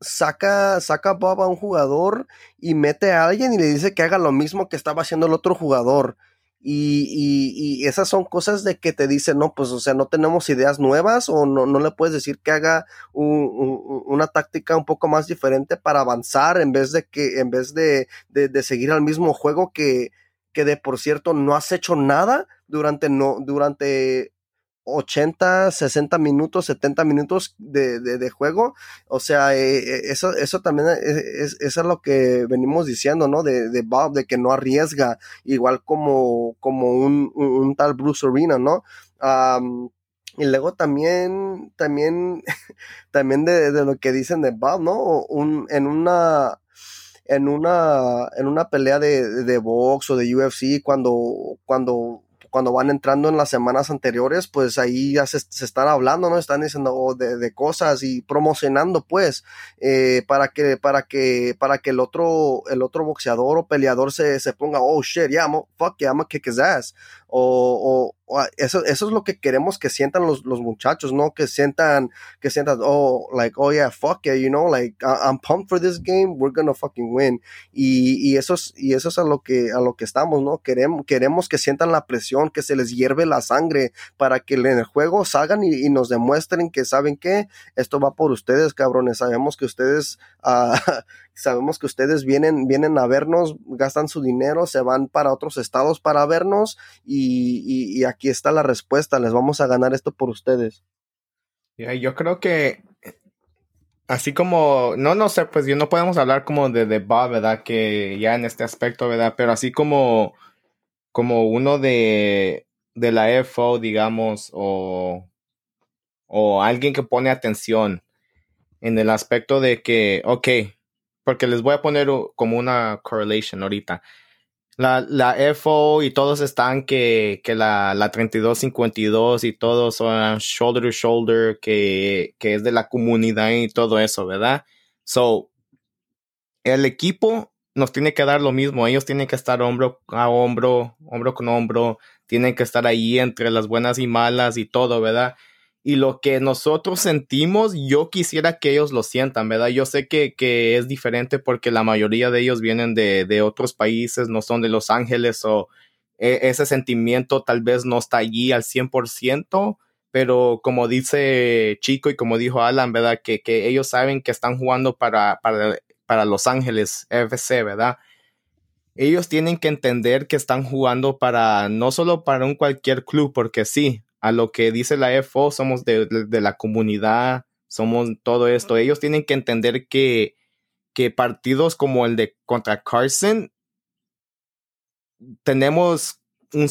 saca, saca Bob a un jugador y mete a alguien y le dice que haga lo mismo que estaba haciendo el otro jugador. Y, y, esas son cosas de que te dicen, no, pues, o sea, no tenemos ideas nuevas o no, no le puedes decir que haga una táctica un poco más diferente para avanzar en vez de que, en vez de, de, seguir al mismo juego que, que de por cierto no has hecho nada durante, no, durante 80, 60 minutos, 70 minutos de, de, juego. O sea, eh, eh, eso, eso también es, es, lo que venimos diciendo, ¿no? De, de, Bob, de que no arriesga, igual como, como un, un, tal Bruce Arena, ¿no? y luego también, también, también de, de, lo que dicen de Bob, ¿no? Un, en una, en una, en una pelea de, de box o de UFC, cuando, cuando cuando van entrando en las semanas anteriores, pues ahí ya se, están hablando, ¿no? Están diciendo oh, de, cosas y promocionando, pues, eh, para que, para que, para que el otro, el otro boxeador o peleador se, se ponga, oh shit, yeah, fuck yeah, I'm gonna kick his ass. O, eso, eso es lo que queremos que sientan los, los muchachos, ¿no? Que sientan, que sientan, oh, like, oh yeah, fuck yeah, you know, like, I'm pumped for this game, we're gonna fucking win. Y, y eso es, y eso es a lo que, a lo que estamos, ¿no? Queremos, queremos que sientan la presión, que se les hierve la sangre para que en el juego salgan y, nos demuestren que saben que esto va por ustedes, cabrones. Sabemos que ustedes, uh, sabemos que ustedes vienen, vienen a vernos, gastan su dinero, se van para otros estados para vernos y, aquí está la respuesta, les vamos a ganar esto por ustedes. yo creo que así como, no, no sé, pues yo no podemos hablar como de, de Bob, ¿verdad? Que ya en este aspecto, ¿verdad? Pero así como, como uno de, de la FO, digamos, o, o alguien que pone atención en el aspecto de que, ok, porque les voy a poner como una correlation ahorita. La, la FO y todos están que, que la, la 3252 y todos son shoulder to shoulder, que, que es de la comunidad y todo eso, ¿verdad? So, el equipo nos tiene que dar lo mismo. Ellos tienen que estar hombro a hombro, hombro con hombro, tienen que estar ahí entre las buenas y malas y todo, ¿verdad? Y lo que nosotros sentimos, yo quisiera que ellos lo sientan, ¿verdad? Yo sé que, que es diferente porque la mayoría de ellos vienen de, de, otros países, no son de Los Ángeles o e, ese sentimiento tal vez no está allí al 100%, pero como dice Chico y como dijo Alan, ¿verdad? Que, que ellos saben que están jugando para, para, para Los Ángeles FC, ¿verdad? Ellos tienen que entender que están jugando para no solo para un cualquier club, porque sí, a lo que dice la FO, somos de, la comunidad, somos todo esto. Ellos tienen que entender que, que partidos como el de contra Carson, tenemos un,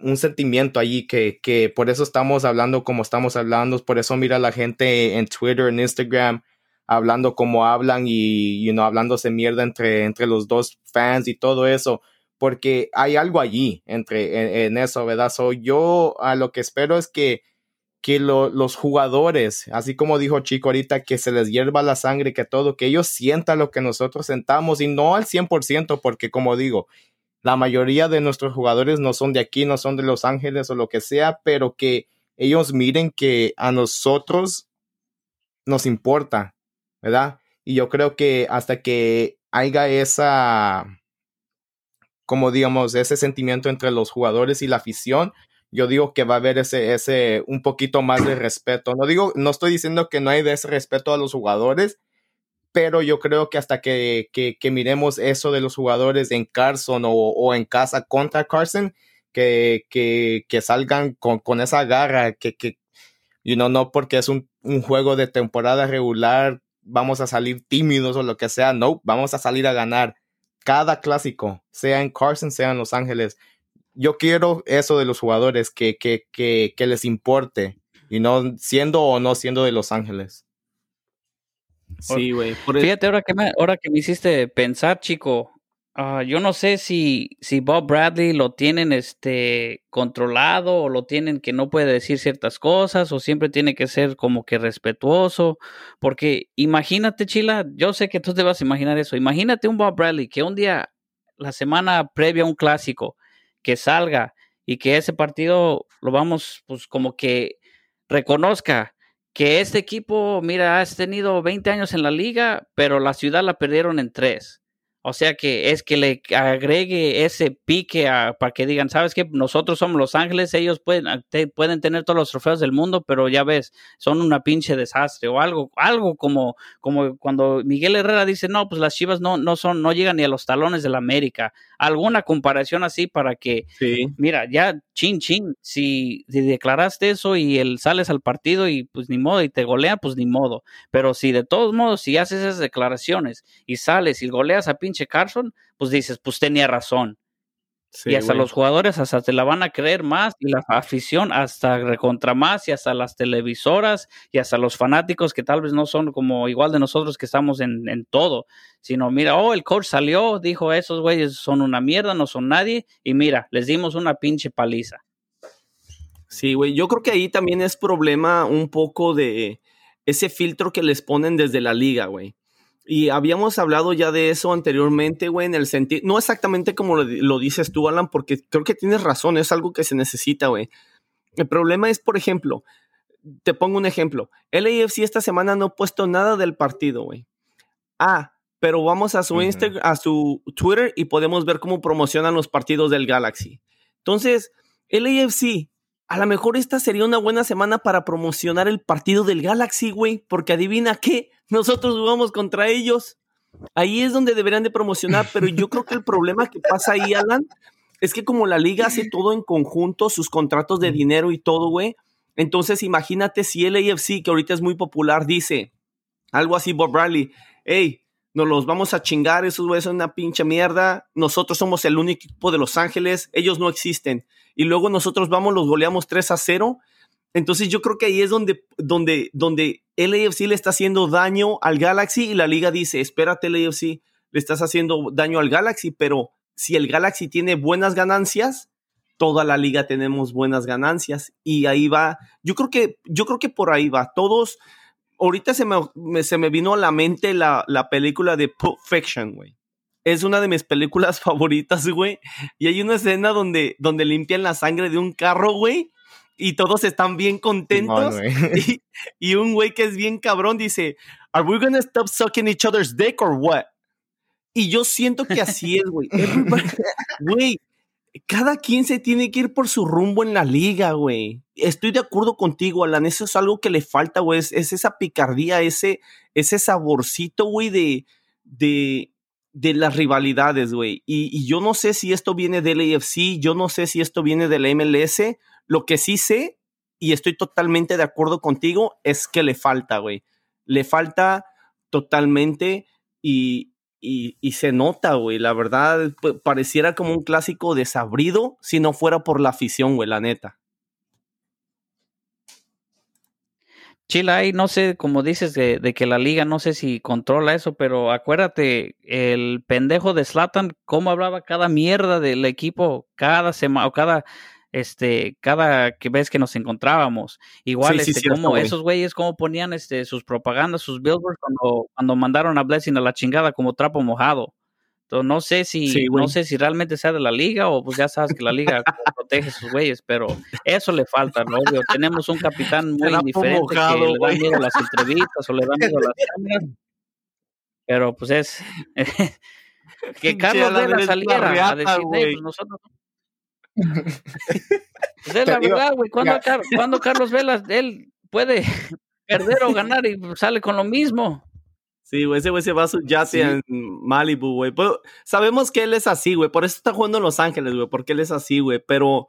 un sentimiento allí que, que, por eso estamos hablando como estamos hablando, por eso mira la gente en Twitter, en Instagram, hablando como hablan y, you know, hablándose mierda entre, entre los dos fans y todo eso porque hay algo allí entre en, eso, ¿verdad? So, yo a lo que espero es que, que los jugadores, así como dijo Chico ahorita, que se les hierva la sangre, que todo, que ellos sientan lo que nosotros sentamos y no al 100%, porque como digo, la mayoría de nuestros jugadores no son de aquí, no son de Los Ángeles o lo que sea, pero que ellos miren que a nosotros nos importa, ¿verdad? Y yo creo que hasta que haya esa como digamos, ese sentimiento entre los jugadores y la afición, yo digo que va a haber ese, ese, un poquito más de respeto. No digo, no estoy diciendo que no hay de ese respeto a los jugadores, pero yo creo que hasta que, que, que miremos eso de los jugadores en Carson o, o en casa contra Carson, que, que, que salgan con, con, esa garra, que, que you know, no porque es un, un, juego de temporada regular, vamos a salir tímidos o lo que sea, no, vamos a salir a ganar cada clásico, sea en Carson, sea en Los Ángeles. Yo quiero eso de los jugadores, que, que, que, que les importe, y no siendo o no siendo de Los Ángeles. Sí, güey. Fíjate, ahora que, me, ahora que me hiciste pensar, chico, Ah, yo no sé si, si Bob Bradley lo tienen este controlado o lo tienen que no puede decir ciertas cosas o siempre tiene que ser como que respetuoso. Porque imagínate, Chila, yo sé que tú te vas a imaginar eso. Imagínate un Bob Bradley que un día, la semana previa a un clásico, que salga y que ese partido lo vamos, pues como que reconozca que este equipo, mira, has tenido 20 años en la liga, pero la ciudad la perdieron en tres o sea que es que le agregue ese pique para que digan, sabes que nosotros somos Los Ángeles, ellos pueden, ah, pueden tener todos los trofeos del mundo, pero ya ves, son una pinche desastre o algo, algo como, como cuando Miguel Herrera dice, no, pues las Chivas no, no son, no llegan ni a los talones de la América. Alguna comparación así para que, mira, ya chin, chin, si, declaraste eso y el, sales al partido y pues ni modo, y te golea, pues ni modo. Pero si de todos modos, si haces esas declaraciones y sales y goleas a pinche Carson, pues dices, pues tenía razón y hasta los jugadores hasta te la van a creer más y la afición hasta recontra más y hasta las televisoras y hasta los fanáticos que tal vez no son como igual de nosotros que estamos en, en todo, sino mira, oh, el coach salió, dijo esos güeyes son una mierda, no son nadie y mira, les dimos una pinche paliza. Sí, güey, yo creo que ahí también es problema un poco de ese filtro que les ponen desde la liga, güey. Y habíamos hablado ya de eso anteriormente, güey, en el sentido, no exactamente como lo, dices tú, Alan, porque creo que tienes razón, es algo que se necesita, güey. El problema es, por ejemplo, te pongo un ejemplo, LAFC esta semana no ha puesto nada del partido, güey. Ah, pero vamos a su Instagram, a su Twitter y podemos ver cómo promocionan los partidos del Galaxy. Entonces, LAFC, a lo mejor esta sería una buena semana para promocionar el partido del Galaxy, güey, porque adivina qué, nosotros jugamos contra ellos. Ahí es donde deberían de promocionar, pero yo creo que el problema que pasa ahí, Alan, es que como la liga hace todo en conjunto, sus contratos de dinero y todo, güey, entonces imagínate si el AFC, que ahorita es muy popular, dice algo así, Bob Bradley, hey, nos los vamos a chingar, esos güeyes son una pinche mierda, nosotros somos el único equipo de Los Ángeles, ellos no existen. Y luego nosotros vamos, los goleamos 3 a 0. Entonces yo creo que ahí es donde, donde, donde el AFC le está haciendo daño al Galaxy y la liga dice, espérate el AFC, le estás haciendo daño al Galaxy, pero si el Galaxy tiene buenas ganancias, toda la liga tenemos buenas ganancias y ahí va, yo creo que, yo creo que por ahí va, todos, ahorita se me, se me vino a la mente la, la película de Pulp Fiction, güey. Es una de mis películas favoritas, güey. Y hay una escena donde, donde limpian la sangre de un carro, güey. Y todos están bien contentos. y, y, un güey que es bien cabrón dice, ¿Are we gonna stop sucking each other's dick or what? Y yo siento que así es, güey. Güey, cada quien se tiene que ir por su rumbo en la liga, güey. Estoy de acuerdo contigo, Alan. Eso es algo que le falta, güey. Es, esa picardía, ese, ese saborcito, güey, de, de, de las rivalidades, güey. Y, yo no sé si esto viene del AFC, yo no sé si esto viene del MLS. Lo que sí sé, y estoy totalmente de acuerdo contigo, es que le falta, güey. Le falta totalmente y, y, se nota, güey. La verdad, pareciera como un clásico desabrido si no fuera por la afición, güey, la neta. Chila, ahí no sé, como dices, de, que la liga no sé si controla eso, pero acuérdate, el pendejo de Slatan, cómo hablaba cada mierda del equipo cada semana o cada este, cada que vez que nos encontrábamos. Igual, este, como esos güeyes, como ponían este, sus propagandas, sus billboards cuando, cuando mandaron a Blessing a la chingada como trapo mojado. Entonces, no sé si, no sé si realmente sea de la liga o pues ya sabes que la liga protege a sus güeyes, pero eso le falta, ¿no? Obvio, tenemos un capitán muy diferente que le da miedo las entrevistas o le da miedo las cámaras. Pero pues es que Carlos Vela saliera a decir, pues nosotros pues es la verdad, güey. ¿Cuándo, Carlos Velas, él puede perder o ganar y sale con lo mismo? Sí, güey, ese güey se va a su yate en Malibu, güey. sabemos que él es así, güey. Por eso está jugando en Los Ángeles, güey. Porque él es así, güey. Pero,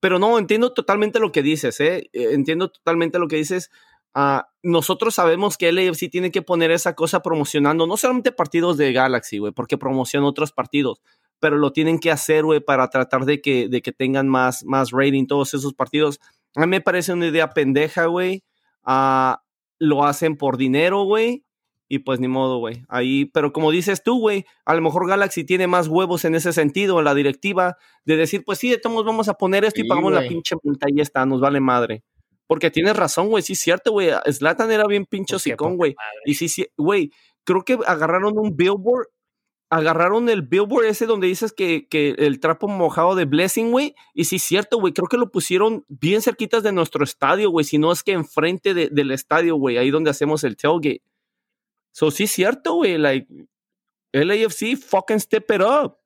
pero no, entiendo totalmente lo que dices, ¿eh? eh entiendo totalmente lo que dices. Uh, nosotros sabemos que el AFC tiene que poner esa cosa promocionando no solamente partidos de Galaxy, güey, porque promociona otros partidos, pero lo tienen que hacer, güey, para tratar de que, de que tengan más, más rating todos esos partidos. A mí me parece una idea pendeja, güey. Ah, lo hacen por dinero, güey. Y pues ni modo, güey. Ahí, pero como dices tú, güey, a lo mejor Galaxy tiene más huevos en ese sentido, en la directiva, de decir, pues sí, de todos vamos a poner esto y pagamos la pinche multa y ya está, nos vale madre. Porque tienes razón, güey, sí es cierto, güey. Slatan era bien pincho sicón, güey. Y sí, sí, güey, creo que agarraron un billboard agarraron el billboard ese donde dices que, que el trapo mojado de Blessing, güey. Y sí, es cierto, güey. Creo que lo pusieron bien cerquitas de nuestro estadio, güey. Si no es que enfrente del estadio, güey. Ahí donde hacemos el tailgate. So, sí, es cierto, güey. Like, LAFC, fucking step it up.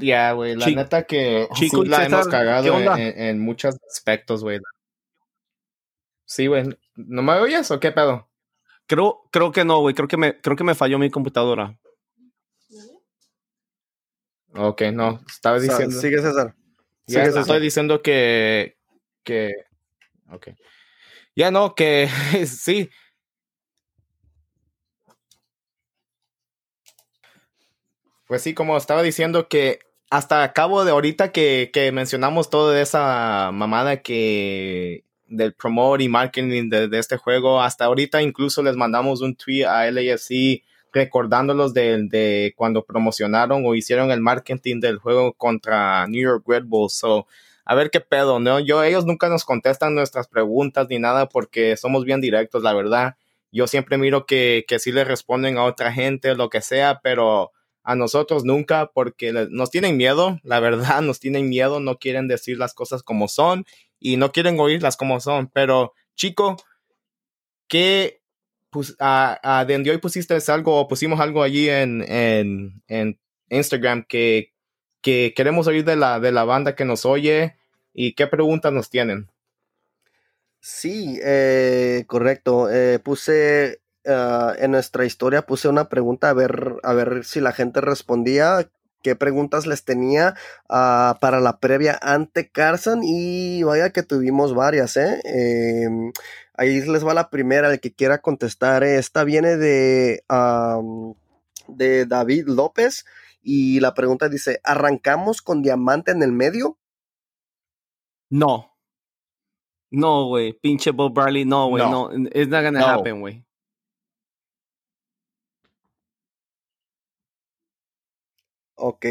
Ya, güey. La neta que la hemos cagado en, en muchos aspectos, güey. Sí, güey. ¿No me oyes o qué pedo? Creo, creo que no, güey. Creo que me, creo que me falló mi computadora. Ok, no, estaba diciendo. sigue César. Ya estoy diciendo que. que ok. Ya no, que sí. Pues sí, como estaba diciendo que hasta acabo de ahorita que, que mencionamos toda esa mamada que del promote y marketing de, este juego, hasta ahorita incluso les mandamos un tweet a LAFC recordándolos de, de, cuando promocionaron o hicieron el marketing del juego contra New York Red Bulls. So, a ver qué pedo, ¿no? Yo, ellos nunca nos contestan nuestras preguntas ni nada porque somos bien directos, la verdad. Yo siempre miro que, que sí le responden a otra gente, lo que sea, pero a nosotros nunca porque nos tienen miedo, la verdad, nos tienen miedo, no quieren decir las cosas como son y no quieren oírlas como son. Pero, chico, ¿qué pues, a, de hoy pusiste algo, pusimos algo allí en, en, en Instagram que, que, queremos oír de la, de la banda que nos oye y qué preguntas nos tienen. Sí, eh, correcto. Eh, puse ah, en nuestra historia, puse una pregunta a ver, a ver si la gente respondía qué preguntas les tenía uh, para la previa ante Carson y vaya que tuvimos varias, ¿eh? eh Ahí les va la primera, el que quiera contestar. Esta viene de, de David López y la pregunta dice, ¿arrancamos con diamante en el medio? No. No, güey. Pinche Bob Bradley, no, güey. No. It's not gonna happen, güey. Ok.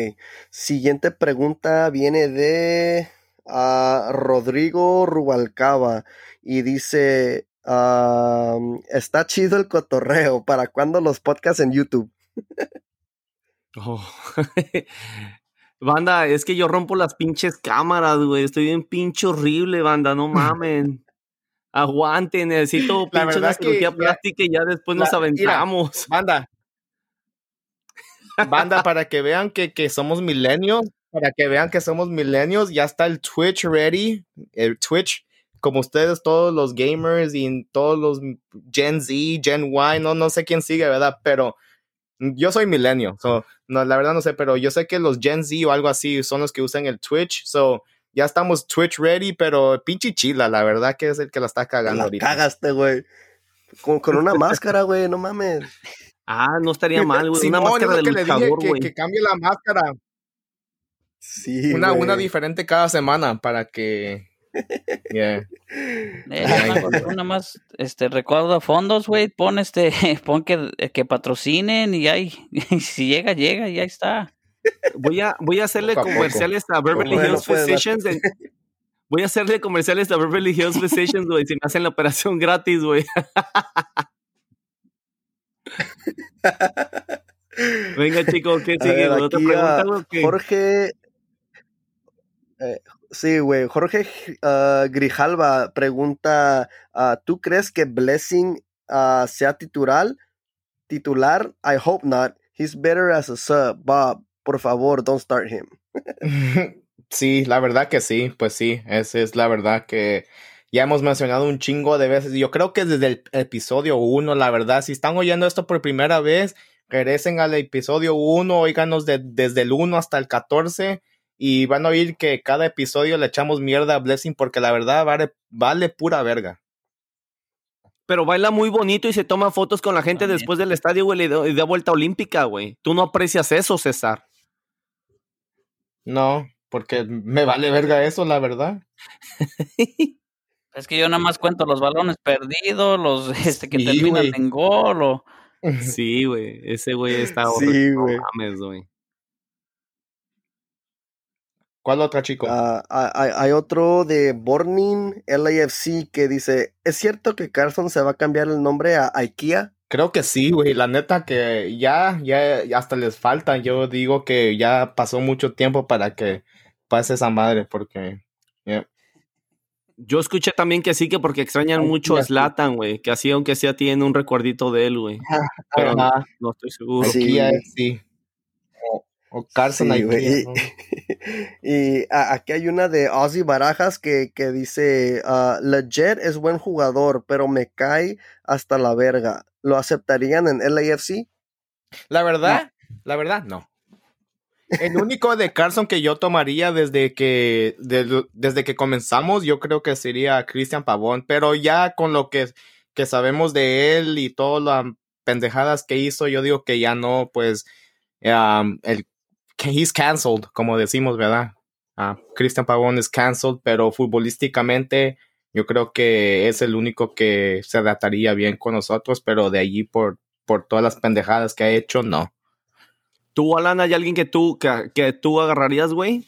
Siguiente pregunta viene de a Rodrigo Rubalcaba y dice, está chido el cotorreo, ¿para cuándo los podcasts en YouTube? Oh. banda, es que yo rompo las pinches cámaras, güey, estoy bien pinche horrible, banda, no mamen. Aguante, necesito pinche la cirugía plástica y ya después nos aventamos. banda. Banda, para que vean que, que somos milenios, para que vean que somos millennials, ya está el Twitch ready, el Twitch, como ustedes, todos los gamers y todos los Gen Z, Gen Y, no, no sé quién sigue, ¿verdad? Pero yo soy millennial, so, no, la verdad no sé, pero yo sé que los Gen Z o algo así son los que usan el Twitch, so ya estamos Twitch ready, pero pinche chila, la verdad que es el que la está cagando la ahorita. cagaste, güey. Con, con una máscara, güey, no mames. Ah, no estaría mal, güey. Una máscara de luchador, que, que cambie la máscara. Sí. Una, una diferente cada semana para que. Yeah. Eh, una más, este, recuerdo fondos, güey, pon este, pon que, que patrocinen y ahí, si llega, llega y ahí está. Voy a, voy a hacerle comerciales a, Beverly Hills Physicians. voy a hacerle comerciales a Beverly Hills Physicians, güey, si me hacen la operación gratis, güey. Venga, chicos, ¿qué sigue? ¿Otra pregunta? Jorge eh, sí, güey. Jorge uh, Grijalva pregunta, uh, ¿tú crees que Blessing uh, sea titular? Titular? I hope not. He's better as a sub. Bob, por favor, don't start him. sí, la verdad que sí, pues sí, esa es la verdad que ya hemos mencionado un chingo de veces. Yo creo que desde el episodio 1, la verdad, si están oyendo esto por primera vez, regresen al episodio 1, oíganos desde el 1 hasta el 14 y van a oír que cada episodio le echamos mierda a Blessing porque la verdad vale, vale pura verga. Pero baila muy bonito y se toma fotos con la gente después del estadio, güey, y da vuelta olímpica, güey. Tú no aprecias eso, César. No, porque me vale verga eso, la verdad. es que yo nada más cuento los balones perdidos, los este, que terminan en gol. O... Sí, güey. Ese güey está Sí, güey. ¿Cuál otra, chico? Ah, hay, otro de Burning LAFC que dice, ¿es cierto que Carson se va a cambiar el nombre a IKEA? Creo que sí, güey. La neta que ya, ya, hasta les falta. Yo digo que ya pasó mucho tiempo para que pase esa madre, porque... Yo escuché también que sí, que porque extrañan mucho a Slatan, güey. Que así, aunque sea, tienen un recuerdito de él, güey. Pero no, estoy seguro. Sí, sí. O Carson güey. Y, aquí hay una de Ozzy Barajas que, que dice, uh, Leggett es buen jugador, pero me cae hasta la verga. ¿Lo aceptarían en LAFC? La verdad, la verdad, no. El único de Carson que yo tomaría desde que, desde que comenzamos, yo creo que sería Cristian Pavón, pero ya con lo que, que sabemos de él y todas las pendejadas que hizo, yo digo que ya no, pues, um, el, he's canceled, como decimos, ¿verdad? Uh, Cristian Pavón es canceled, pero futbolísticamente yo creo que es el único que se adaptaría bien con nosotros, pero de allí por, por todas las pendejadas que ha hecho, no. ¿Tú, Alan, hay alguien que tú, que, tú agarrarías, güey?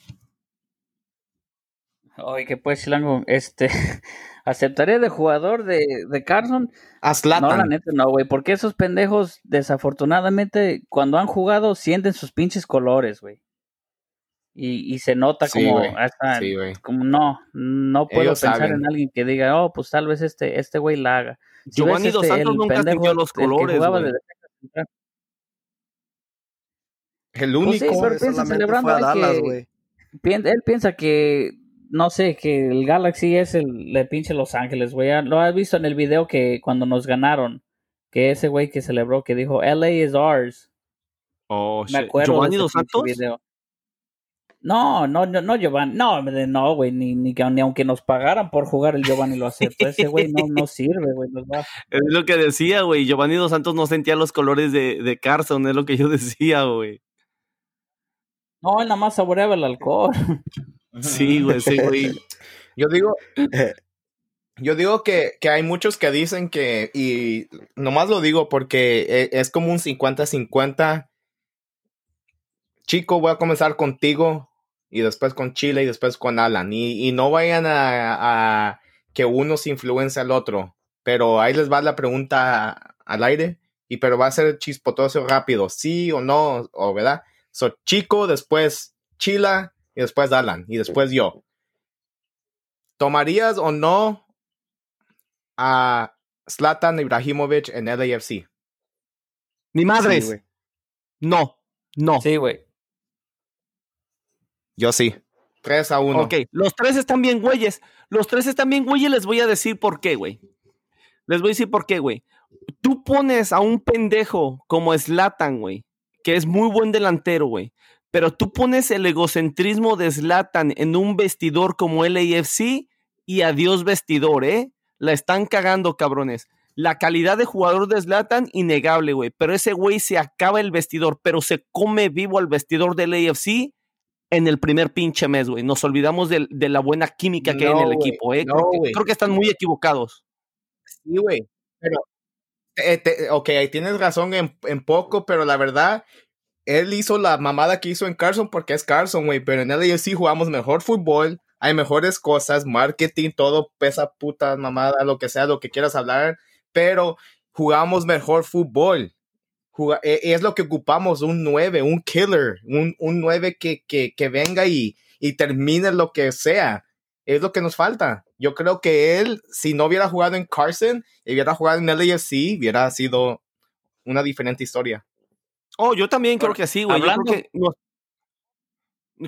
Oye, que pues, Chilango, este, ¿aceptaría de jugador de, de Carson? No, la neta no, güey, porque esos pendejos, desafortunadamente, cuando han jugado, sienten sus pinches colores, güey. Y, y se nota como, hasta, como no, no puedo pensar en alguien que diga, oh, pues tal vez este, este güey la haga. Giovanni Dos este, Santos nunca sintió los colores, güey. El pues único. sí, pero piensa celebrando que, él piensa que, no sé, que el Galaxy es el, le pinche Los Ángeles, güey. Lo has visto en el video que cuando nos ganaron, que ese güey que celebró, que dijo, LA is ours. Oh, Me acuerdo ¿Giovanni Dos Santos? Video. No, no, no, no, Giovanni, no, no, güey, ni, ni, ni aunque nos pagaran por jugar el Giovanni lo acepto. Ese güey no, no sirve, güey. Es lo que decía, güey. Giovanni Dos Santos no sentía los colores de, de Carson, es lo que yo decía, güey. No, él nada más saboreaba el alcohol. Sí, güey, sí, güey. Yo digo, yo digo que, que, hay muchos que dicen que, y nomás lo digo porque e, es como un 50-50. Chico, voy a comenzar contigo y después con Chile y después con Alan. Y, no vayan a, a, que uno se influencia al otro. Pero ahí les va la pregunta al aire. Y pero va a ser chispotoso rápido, sí o no, o verdad. So, Chico, después Chila y después Alan y después yo. ¿Tomarías o no a Zlatan Ibrahimovic en LAFC? Mi madre. no, no. Sí, güey. Yo sí. 3 a 1. Ok, los tres están bien, güeyes. Los tres están bien, güeyes. Les voy a decir por qué, güey. Les voy a decir por qué, güey. Tú pones a un pendejo como Slatan, güey, que es muy buen delantero, güey. Pero tú pones el egocentrismo de Slatan en un vestidor como LAFC y adiós vestidor, ¿eh? La están cagando, cabrones. La calidad de jugador de Slatan, innegable, güey. Pero ese güey se acaba el vestidor, pero se come vivo al vestidor del AFC en el primer pinche mes, güey. Nos olvidamos de, la buena química que hay en el equipo, ¿eh? creo, que, están muy equivocados. Sí, güey. Pero eh, ok, tienes razón en, en, poco, pero la verdad, él hizo la mamada que hizo en Carson porque es Carson, güey. Pero en sí jugamos mejor fútbol, hay mejores cosas, marketing, todo pesa puta mamada, lo que sea, lo que quieras hablar. Pero jugamos mejor fútbol. E, es lo que ocupamos, un 9, un killer, un, un 9 que, que, que venga y, y termine lo que sea. Es lo que nos falta. Yo creo que él, si no hubiera jugado en Carson, hubiera jugado en LAFC, hubiera sido una diferente historia. Oh, yo también creo que sí, güey.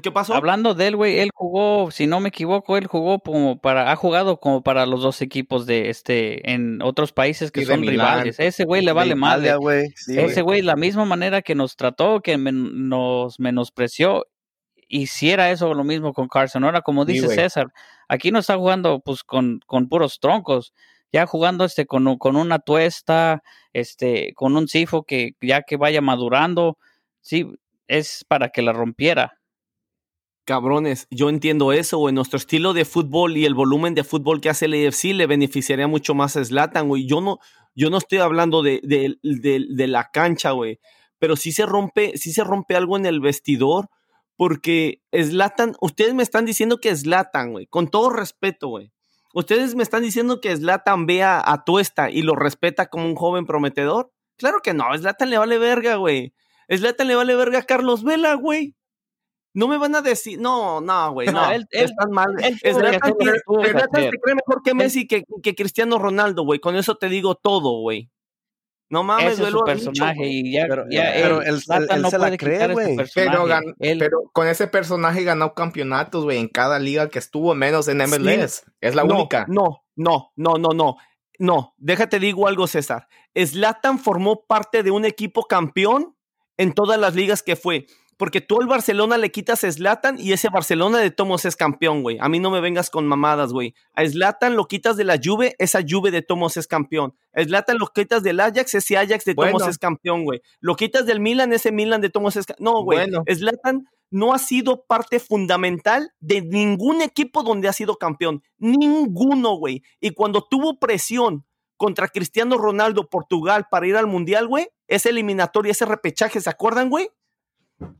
¿Qué pasó? Hablando de él, güey, él jugó, si no me equivoco, él jugó como para, ha jugado como para los dos equipos de este, en otros países que son rivales. Ese güey le vale mal. Ese güey, la misma manera que nos trató, que nos menospreció, hiciera eso lo mismo con Carson. Ahora, como dice César, aquí no está jugando pues con, con puros troncos, ya jugando este con, con una tuesta, este, con un sifo que ya que vaya madurando, sí, es para que la rompiera. Cabrones, yo entiendo eso, güey. Nuestro estilo de fútbol y el volumen de fútbol que hace el AFC le beneficiaría mucho más a Zlatan, güey. Yo no, yo no estoy hablando de la cancha, güey. Pero sí se rompe, sí se rompe algo en el vestidor porque Slatan, ustedes me están diciendo que Slatan, güey, con todo respeto, güey. Ustedes me están diciendo que Slatan vea a Tuesta y lo respeta como un joven prometedor. Claro que no, Slatan le vale verga, güey. Slatan le vale verga a Carlos Vela, güey. No me van a decir, no, no, güey, no, él, están mal. Slatan, se cree mejor que Messi que, que Cristiano Ronaldo, güey. Con eso te digo todo, güey. No mames, Ese es su personaje y ya, pero, ya pero él, no se la cree, güey. Pero, pero, con ese personaje ganó campeonatos, güey, en cada liga que estuvo, menos en MLS. Es la única. No, no, no, no, no. No, déjate digo algo, César. Slatan formó parte de un equipo campeón en todas las ligas que fue. Porque tú al Barcelona le quitas a Zlatan y ese Barcelona de Tomos es campeón, güey. A mí no me vengas con mamadas, güey. A Zlatan lo quitas de la Juve, esa Juve de Tomos es campeón. A Zlatan lo quitas del Ajax, ese Ajax de Tomos es campeón, güey. Lo quitas del Milan, ese Milan de Tomos es campeón. No, güey. Bueno. Zlatan no ha sido parte fundamental de ningún equipo donde ha sido campeón. Ninguno, güey. Y cuando tuvo presión contra Cristiano Ronaldo, Portugal, para ir al Mundial, güey, ese eliminatorio, ese repechaje, ¿se acuerdan, güey?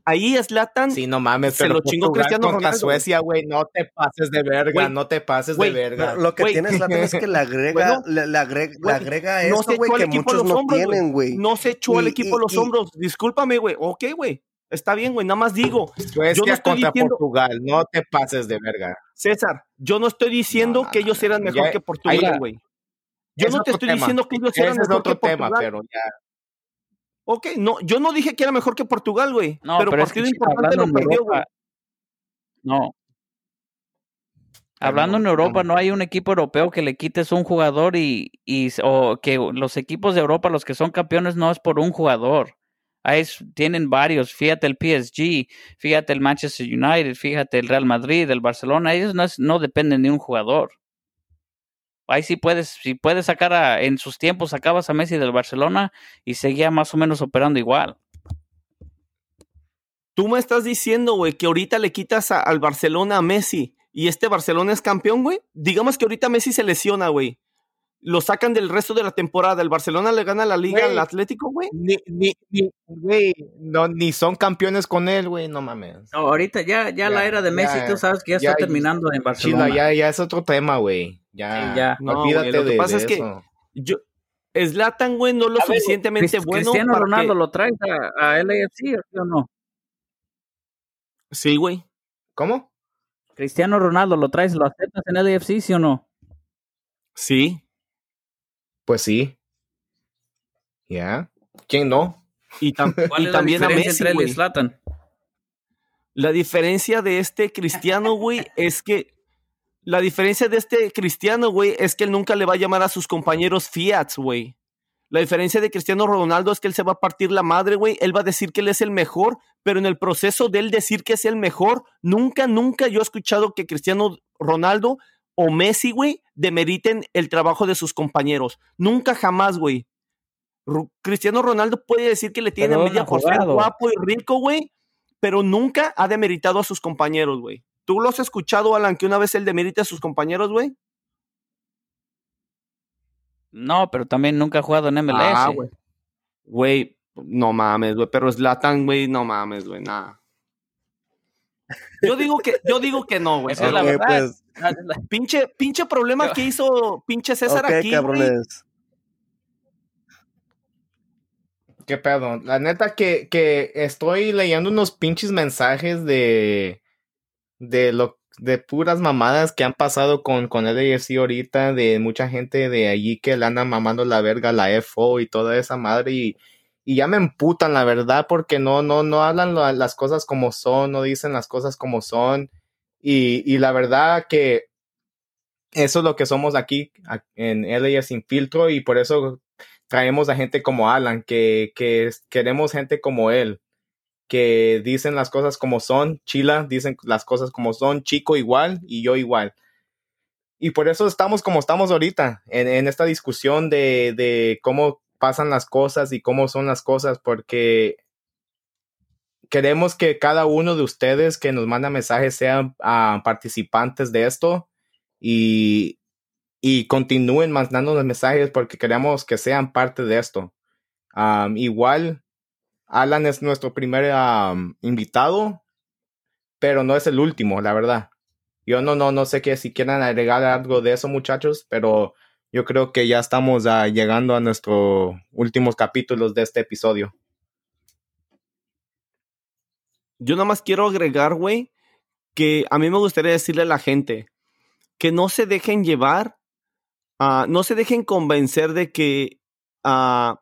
Ahí es Latan. Sí, no mames, se lo chingó Cristiano Ronaldo. Suecia, güey, no te pases de verga, no te pases de verga. Lo que tiene Zlatan es que le agrega, le, agrega, eso, güey, que muchos no tienen, güey. No se echó al equipo los hombros. Discúlpame, güey. Ok, güey. Está bien, güey, nada más digo. Suecia yo no estoy contra diciendo, Portugal, no te pases de verga. César, yo no estoy diciendo que ellos eran mejor que Portugal, güey. Yo no te estoy diciendo que ellos eran mejor que Portugal. pero ya. Ok, no, yo no dije que era mejor que Portugal, güey. No, pero, partido importante lo perdió, güey. No. Hablando en Europa, no hay un equipo europeo que le quites un jugador y, y o que los equipos de Europa, los que son campeones, no es por un jugador tienen varios, fíjate el PSG, fíjate el Manchester United, fíjate el Real Madrid, el Barcelona, ellos no, no dependen de un jugador. Ahí sí puedes, si puedes sacar a, en sus tiempos sacabas a Messi del Barcelona y seguía más o menos operando igual. Tú me estás diciendo, güey, que ahorita le quitas al Barcelona a Messi y este Barcelona es campeón, güey. Digamos que ahorita Messi se lesiona, güey lo sacan del resto de la temporada. El Barcelona le gana la liga al Atlético, güey. Ni, ni, ni, no, ni son campeones con él, güey, no mames. No, ahorita ya, ya, la era de Messi, tú sabes que ya, está terminando en Barcelona. ya, ya es otro tema, güey. Ya, ya. No, olvídate lo que pasa es que yo, Slatan, güey, no lo suficientemente bueno. Cristiano Ronaldo lo traes a, a LAFC, o no? Sí, güey. ¿Cómo? Cristiano Ronaldo lo traes, lo aceptas en LAFC, sí o no? Sí. Pues sí. Ya. ¿Quién no? Y, también a Messi, güey. La diferencia de este cristiano, güey, es que la diferencia de este cristiano, güey, es que él nunca le va a llamar a sus compañeros Fiats, güey. La diferencia de Cristiano Ronaldo es que él se va a partir la madre, güey. Él va a decir que él es el mejor, pero en el proceso de él decir que es el mejor, nunca, nunca yo he escuchado que Cristiano Ronaldo o Messi, güey, demeriten el trabajo de sus compañeros. Nunca jamás, güey. Cristiano Ronaldo puede decir que le tiene envidia por ser guapo y rico, güey, pero nunca ha demeritado a sus compañeros, güey. ¿Tú lo has escuchado, Alan, que una vez él demerite a sus compañeros, güey? No, pero también nunca ha jugado en MLS. Ah, güey. Güey, no mames, güey, pero es Latan, güey, no mames, güey, nada. Yo digo que, yo digo que no, güey. Esa es la verdad. Pues, Pinche, pinche problema que hizo pinche César aquí. Cabrones. Qué pedo. La neta que, que estoy leyendo unos pinches mensajes de. De lo de puras mamadas que han pasado con, con LAFC ahorita, de mucha gente de allí que le andan mamando la verga la FO y toda esa madre y, y ya me emputan la verdad porque no, no, no hablan las cosas como son, no dicen las cosas como son y, la verdad que eso es lo que somos aquí en LA Sin Filtro y por eso traemos a gente como Alan, que, que queremos gente como él, que dicen las cosas como son, Chila dicen las cosas como son, Chico igual y yo igual. Y por eso estamos como estamos ahorita, en, en esta discusión de, de cómo pasan las cosas y cómo son las cosas, porque queremos que cada uno de ustedes que nos manda mensajes sean ah, participantes de esto y, y continúen mandando los mensajes porque queremos que sean parte de esto. igual, Alan es nuestro primer invitado, pero no es el último, la verdad. Yo no, no, no sé qué si quieran agregar algo de eso, muchachos, pero yo creo que ya estamos ah, llegando a nuestros últimos capítulos de este episodio. Yo nada más quiero agregar, güey, que a mí me gustaría decirle a la gente que no se dejen llevar, uh, no se dejen convencer de que uh,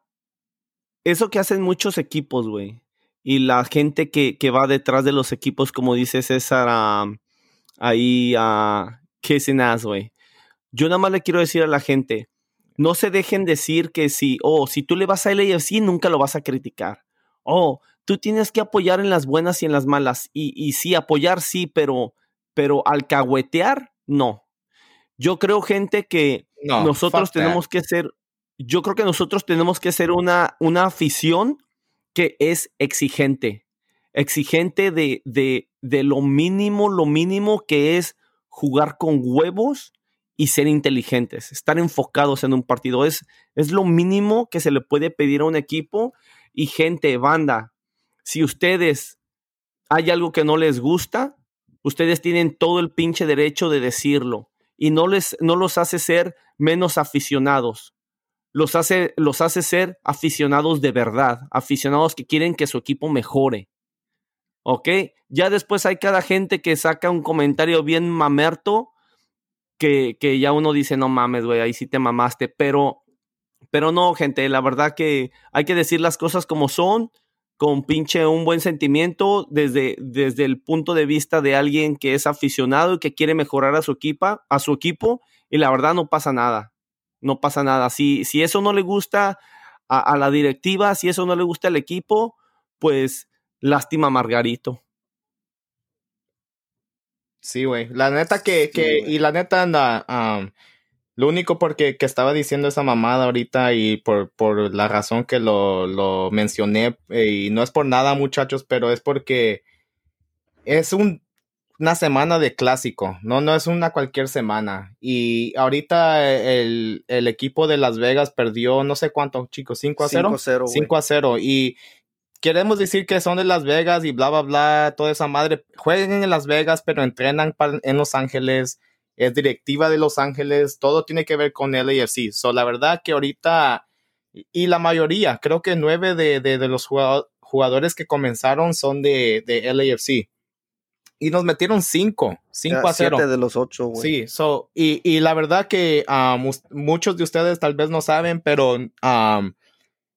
eso que hacen muchos equipos, güey, y la gente que, que, va detrás de los equipos, como dice César, ahí a kissing ass, güey. Yo nada más le quiero decir a la gente, no se dejen decir que si, oh, si tú le vas a LAFC, nunca lo vas a criticar. Oh, tú tienes que apoyar en las buenas y en las malas. Y, y sí, apoyar sí, pero, pero alcahuetear, no. Yo creo, gente, que nosotros tenemos que ser, yo creo que nosotros tenemos que ser una, una afición que es exigente. Exigente de, de, de lo mínimo, lo mínimo que es jugar con huevos y ser inteligentes, estar enfocados en un partido. Es, es lo mínimo que se le puede pedir a un equipo. Y gente, banda, si ustedes hay algo que no les gusta, ustedes tienen todo el pinche derecho de decirlo y no les no los hace ser menos aficionados. Los hace los hace ser aficionados de verdad, aficionados que quieren que su equipo mejore. ¿Ok? Ya después hay cada gente que saca un comentario bien mamerto que, que ya uno dice, no mames, güey, ahí sí te mamaste, pero, pero no, gente, la verdad que hay que decir las cosas como son con pinche un buen sentimiento desde, desde el punto de vista de alguien que es aficionado y que quiere mejorar a su, equipa, a su equipo y la verdad no pasa nada, no pasa nada. Si, si eso no le gusta a, la directiva, si eso no le gusta al equipo, pues lástima Margarito. Sí, güey. La neta que, que y la neta anda, lo único porque que estaba diciendo esa mamada ahorita y por, por la razón que lo, lo mencioné, eh, y no es por nada muchachos, pero es porque es un, una semana de clásico, no, no es una cualquier semana. Y ahorita el, el equipo de Las Vegas perdió no sé cuánto, chicos, 5 a 0. 5 a 0. 5 a 0. Y queremos decir que son de Las Vegas y bla, bla, bla, toda esa madre. Jueguen en Las Vegas, pero entrenan en Los Ángeles es directiva de Los Ángeles, todo tiene que ver con LAFC. So, la verdad que ahorita, y la mayoría, creo que nueve de, de, los jugadores que comenzaron son de, de LAFC. Y nos metieron cinco, cinco a cero. de los ocho, güey. Sí, so, y, y la verdad que um, muchos de ustedes tal vez no saben, pero um,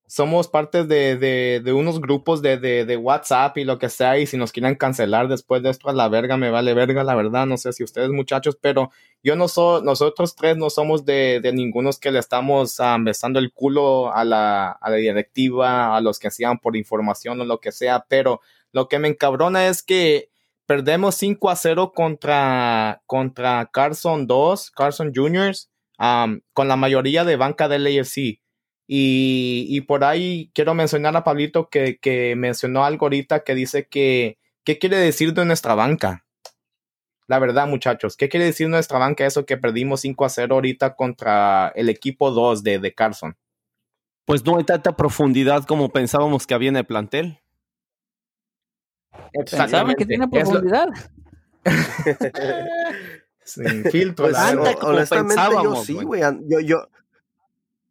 somos parte de, de, de unos grupos de, de, WhatsApp y lo que sea, y si nos quieren cancelar después de esto a la verga, me vale verga, la verdad, no sé si ustedes muchachos, pero yo no soy, nosotros tres no somos de, de ningunos que le estamos um, besando el culo a la, a la directiva, a los que hacían por información o lo que sea, pero lo que me encabrona es que perdemos 5 a 0 contra, contra Carson 2, Carson Juniors, con la mayoría de banca del AFC y, por ahí quiero mencionar a Pablito que, que, mencionó algo ahorita que dice que, ¿qué quiere decir de nuestra banca? La verdad, muchachos, ¿qué quiere decir nuestra banca eso que perdimos 5 a 0 ahorita contra el equipo 2 de, de Carson? Pues no hay tanta profundidad como pensábamos que había en el plantel. ¿Saben que tiene profundidad? Sin filtro. Pues, honestamente, yo sí, güey. Yo, yo,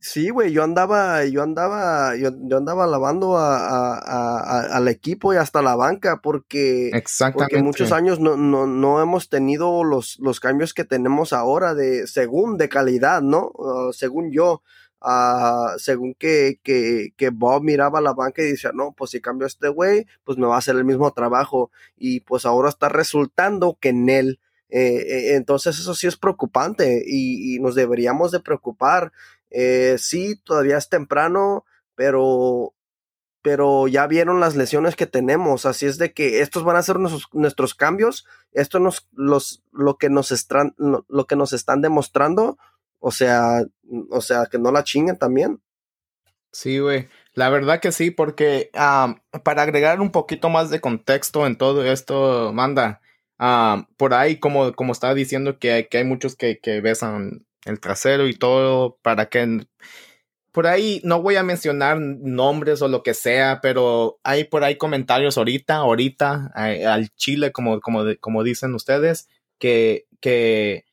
Sí, güey, yo andaba, yo andaba, yo, yo andaba lavando a, a, al equipo y hasta la banca porque, porque muchos años no, no, no hemos tenido los, los cambios que tenemos ahora de, según de calidad, ¿no? Según yo, uh, según que, que, Bob miraba la banca y decía, no, pues si cambio a este güey, pues me va a hacer el mismo trabajo y pues ahora está resultando que en él eh, eh, entonces eso sí es preocupante y, y, nos deberíamos de preocupar. Eh, sí, todavía es temprano, pero, pero ya vieron las lesiones que tenemos, así es de que estos van a ser nuestros, nuestros cambios, esto nos, los, lo que nos están, lo que nos están demostrando, o sea, o sea, que no la chinguen también. Sí, güey. La verdad que sí, porque para agregar un poquito más de contexto en todo esto, manda, por ahí, como, como estaba diciendo, que, que hay muchos que, que besan el trasero y todo para que por ahí no voy a mencionar nombres o lo que sea, pero hay por ahí comentarios ahorita, ahorita al Chile, como, como, como dicen ustedes, que, que,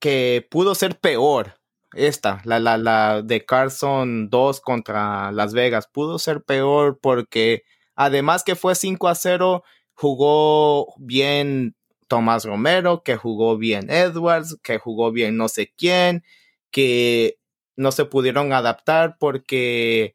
que pudo ser peor. Esta, la, la, la de Carson 2 contra Las Vegas, pudo ser peor porque además que fue 5 a 0, jugó bien Tomás Romero, que jugó bien Edwards, que jugó bien no sé quién, que no se pudieron adaptar porque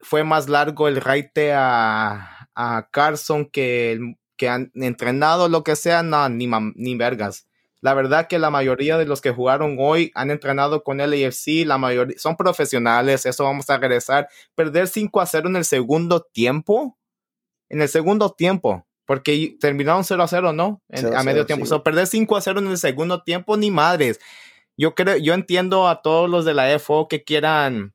fue más largo el raite a, a Carson que, que han entrenado, lo que sea, no, ni, ni vergas. La verdad que la mayoría de los que jugaron hoy han entrenado con el AFC, la mayoría son profesionales, eso vamos a regresar. Perder 5 a 0 en el segundo tiempo, en el segundo tiempo, porque terminaron 0 a 0, ¿no? a medio tiempo. perder 5 a 0 en el segundo tiempo, ni madres. Yo creo, yo entiendo a todos los de la FO que quieran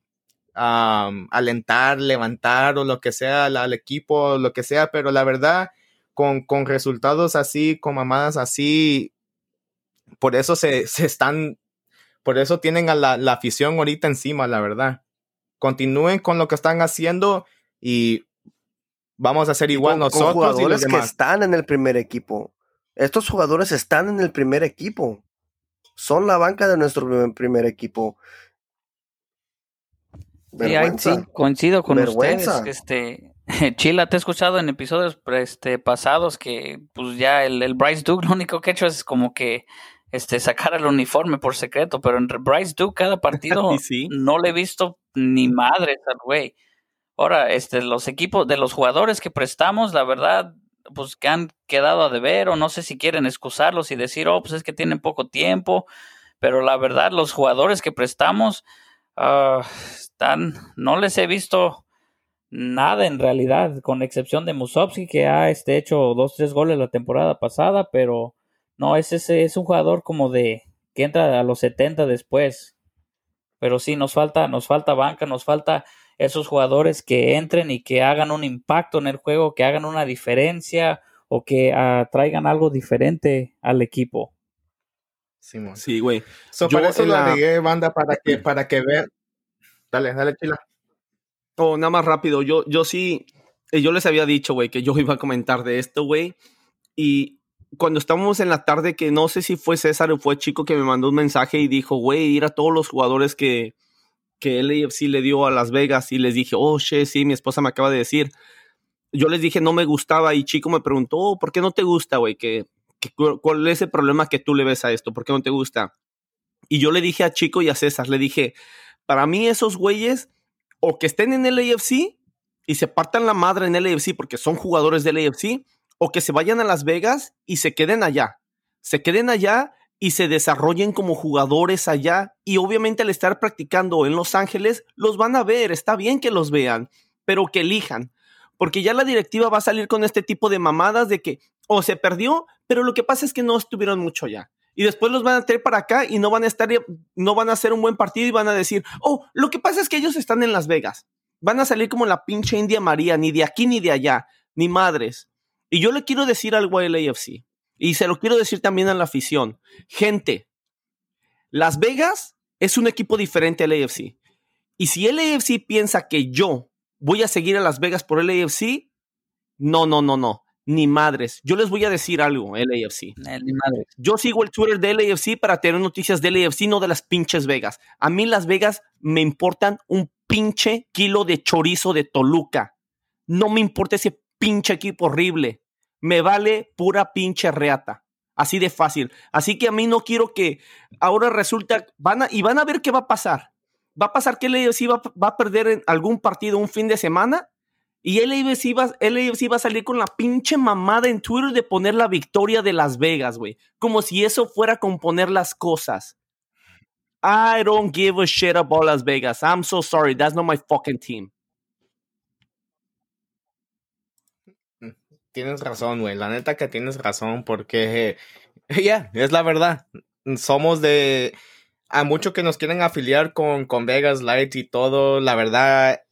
alentar, levantar o lo que sea al, equipo, lo que sea, pero la verdad, con, con resultados así, con mamadas así, por eso se, están, por eso tienen a la, afición ahorita encima, la verdad. Continúen con lo que están haciendo y vamos a hacer igual nosotros. jugadores que están en el primer equipo. Estos jugadores están en el primer equipo. Son la banca de nuestro primer, equipo. Sí, coincido con ustedes. Este, Chila, te he escuchado en episodios este, pasados que pues ya el, el Bryce Duke lo único que ha hecho es como que este, sacar el uniforme por secreto, pero entre Bryce Duke cada partido no le he visto ni madre al güey. Ahora, este, los equipos de los jugadores que prestamos, la verdad, pues que han quedado a deber, o no sé si quieren excusarlos y decir, oh, pues es que tienen poco tiempo, pero la verdad, los jugadores que prestamos, uh, están, no les he visto nada en realidad, con excepción de Musovski, que ha este, hecho dos, tres goles la temporada pasada, pero no, es ese es un jugador como de que entra a los 70 después. Pero sí, nos falta, nos falta banca, nos falta esos jugadores que entren y que hagan un impacto en el juego, que hagan una diferencia o que uh, traigan algo diferente al equipo. Sí, güey. So, para eso lo la... banda, para que, para que vean. Dale, dale, chila. Oh, nada más rápido. Yo, yo sí, eh, yo les había dicho, güey, que yo iba a comentar de esto, güey. Y cuando estábamos en la tarde, que no sé si fue César o fue Chico que me mandó un mensaje y dijo, güey, ir a todos los jugadores que, que LAFC le dio a Las Vegas y les dije, oh, che, sí, mi esposa me acaba de decir. Yo les dije, no me gustaba y Chico me preguntó, oh, ¿por qué no te gusta, güey? ¿Qué, cuál es el problema que tú le ves a esto? ¿Por qué no te gusta? Y yo le dije a Chico y a César, le dije, para mí esos güeyes, o que estén en el AFC y se partan la madre en el AFC porque son jugadores del AFC, o que se vayan a Las Vegas y se queden allá. Se queden allá y se desarrollen como jugadores allá. Y obviamente al estar practicando en Los Ángeles, los van a ver. Está bien que los vean, pero que elijan. Porque ya la directiva va a salir con este tipo de mamadas de que o se perdió, pero lo que pasa es que no estuvieron mucho allá. Y después los van a traer para acá y no van a estar, no van a hacer un buen partido y van a decir, oh, lo que pasa es que ellos están en Las Vegas. Van a salir como la pinche India María, ni de aquí ni de allá, ni madres. Y yo le quiero decir algo al AFC. Y se lo quiero decir también a la afición. Gente, Las Vegas es un equipo diferente al AFC. Y si el AFC piensa que yo voy a seguir a Las Vegas por el AFC, no, no, no, no. Ni madres. Yo les voy a decir algo, el AFC. Eh, ni madres. Yo sigo el Twitter del AFC para tener noticias del AFC, no de las pinches Vegas. A mí Las Vegas me importan un pinche kilo de chorizo de Toluca. No me importa ese pinche equipo horrible me vale pura pinche reata. Así de fácil. Así que a mí no quiero que ahora resulta, van a, y van a ver qué va a pasar. Va a pasar que el va, va a perder en algún partido un fin de semana y el AFC, va, va a salir con la pinche mamada en Twitter de poner la victoria de Las Vegas, güey. Como si eso fuera componer las cosas. I don't give a shit about Las Vegas. I'm so sorry. That's not my fucking team. Tienes razón, güey. La neta que tienes razón, porque ya, es la verdad. Somos de. A mucho que nos quieren afiliar con, con Vegas Light y todo, la verdad,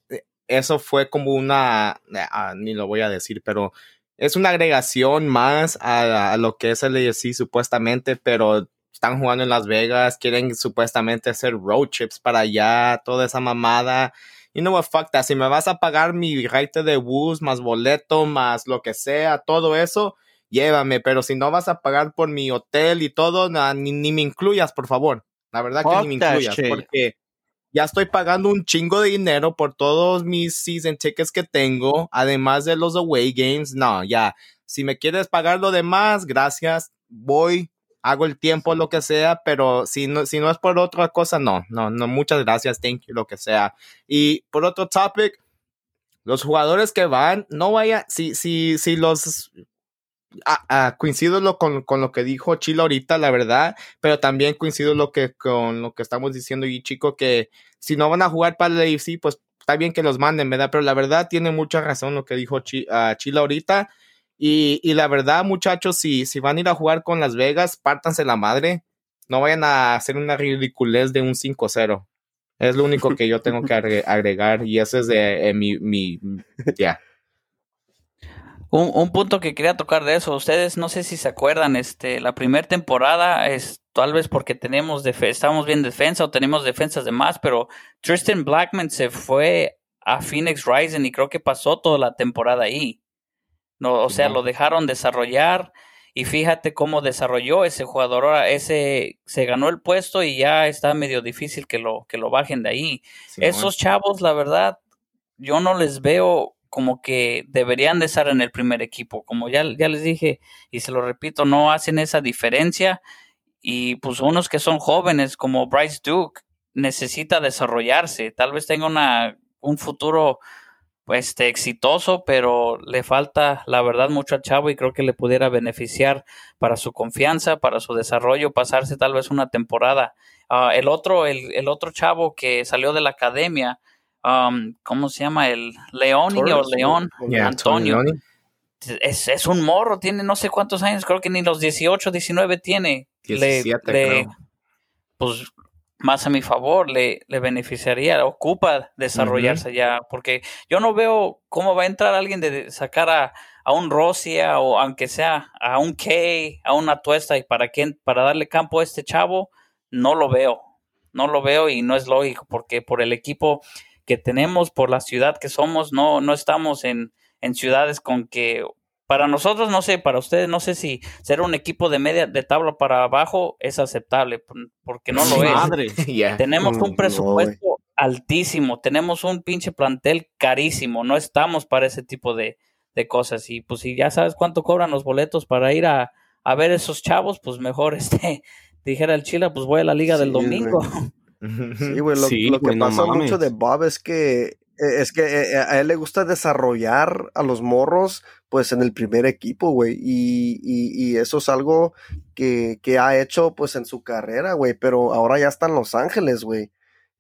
eso fue como una. Ah, ni lo voy a decir, pero es una agregación más a, lo que es el supuestamente, pero están jugando en Las Vegas, quieren supuestamente hacer road trips para allá, toda esa mamada you know what, fuck that. Si me vas a pagar mi rate de bus, más boleto, más lo que sea, todo eso, llévame. Pero si no vas a pagar por mi hotel y todo, ni, me incluyas, por favor. La verdad que ni me incluyas, porque ya estoy pagando un chingo de dinero por todos mis season tickets que tengo, además de los away games. No, ya. Si me quieres pagar lo demás, gracias. Voy, hago el tiempo, lo que sea, pero si no, si no es por otra cosa, no, no, no, muchas gracias, thank you, lo que sea. Y por otro topic, los jugadores que van, no vaya, si, si, si los, coincido lo, con, con, lo que dijo Chilo ahorita, la verdad, pero también coincido lo que, con lo que estamos diciendo y chico, que si no van a jugar para el AFC, pues está bien que los manden, ¿verdad? Pero la verdad tiene mucha razón lo que dijo Chilo ahorita. Y, y, la verdad, muchachos, si, si van a ir a jugar con Las Vegas, pártanse la madre. No vayan a hacer una ridiculez de un 5-0. Es lo único que yo tengo que agregar y ese es de eh, mi, mi, ya. Un, punto que quería tocar de eso, ustedes no sé si se acuerdan, este, la primera temporada es tal vez porque tenemos estamos bien defensa o tenemos defensas de más, pero Tristan Blackman se fue a Phoenix Rising y creo que pasó toda la temporada ahí. No, o sea, lo dejaron desarrollar y fíjate cómo desarrolló ese jugador. Ahora ese se ganó el puesto y ya está medio difícil que lo, que lo bajen de ahí. Esos chavos, la verdad, yo no les veo como que deberían de estar en el primer equipo. Como ya, ya les dije y se lo repito, no hacen esa diferencia. Y pues unos que son jóvenes como Bryce Duke necesita desarrollarse. Tal vez tenga una, un futuro pues, este, exitoso, pero le falta, la verdad, mucho al chavo y creo que le pudiera beneficiar para su confianza, para su desarrollo, pasarse tal vez una temporada. Ah, el, otro, el, el, otro chavo que salió de la academia, Um, ¿cómo se llama? El León o León, Antonio. Es, es, un morro, tiene no sé cuántos años, creo que ni los 18, 19 tiene. le, pues más a mi favor, le, le beneficiaría, ocupa desarrollarse ya, porque yo no veo cómo va a entrar alguien de sacar a, a un Rosia o aunque sea a un Kay, a una Tuesta y para quién, para darle campo a este chavo, no lo veo, no lo veo y no es lógico porque por el equipo que tenemos por la ciudad que somos, no, no estamos en, en ciudades con que para nosotros, no sé, para ustedes, no sé si ser un equipo de media de tabla para abajo es aceptable, porque no lo es. Tenemos un presupuesto altísimo, tenemos un pinche plantel carísimo, no estamos para ese tipo de, de, cosas. Y pues si ya sabes cuánto cobran los boletos para ir a, a ver esos chavos, pues mejor este, dijera el Chila, pues voy a la liga del domingo. Sí, güey, lo, que pasa mucho de Bob es que es que e, e, a él le gusta desarrollar a los morros pues en el primer equipo, güey, y, y, eso es algo que, que, ha hecho pues en su carrera, güey, pero ahora ya está en Los Ángeles, güey.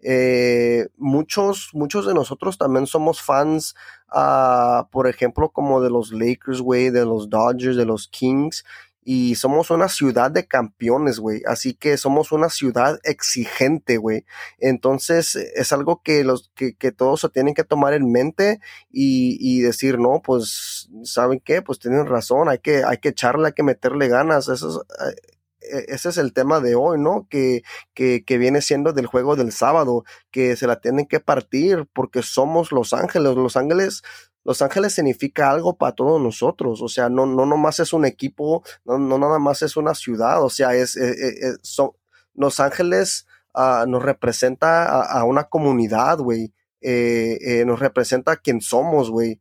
Eh, muchos, muchos de nosotros también somos fans, uh, por ejemplo, como de los Lakers, güey, de los Dodgers, de los Kings, y somos una ciudad de campeones, güey. Así que somos una ciudad exigente, güey. Entonces es algo que los que, que, todos se tienen que tomar en mente y, y, decir, no, pues, ¿saben qué? Pues tienen razón, hay que, hay que echarle, hay que meterle ganas. Eso es, eh, e, ese es el tema de hoy, ¿no? Que, que, que, viene siendo del juego del sábado, que se la tienen que partir porque somos Los Ángeles. Los Ángeles los Ángeles significa algo para todos nosotros, o sea, no, no nomás es un equipo, no, no nada más es una ciudad, o sea, es, eh, eh, eh, son, Los Ángeles uh, nos representa a, a una comunidad, güey, nos representa a quien somos, güey.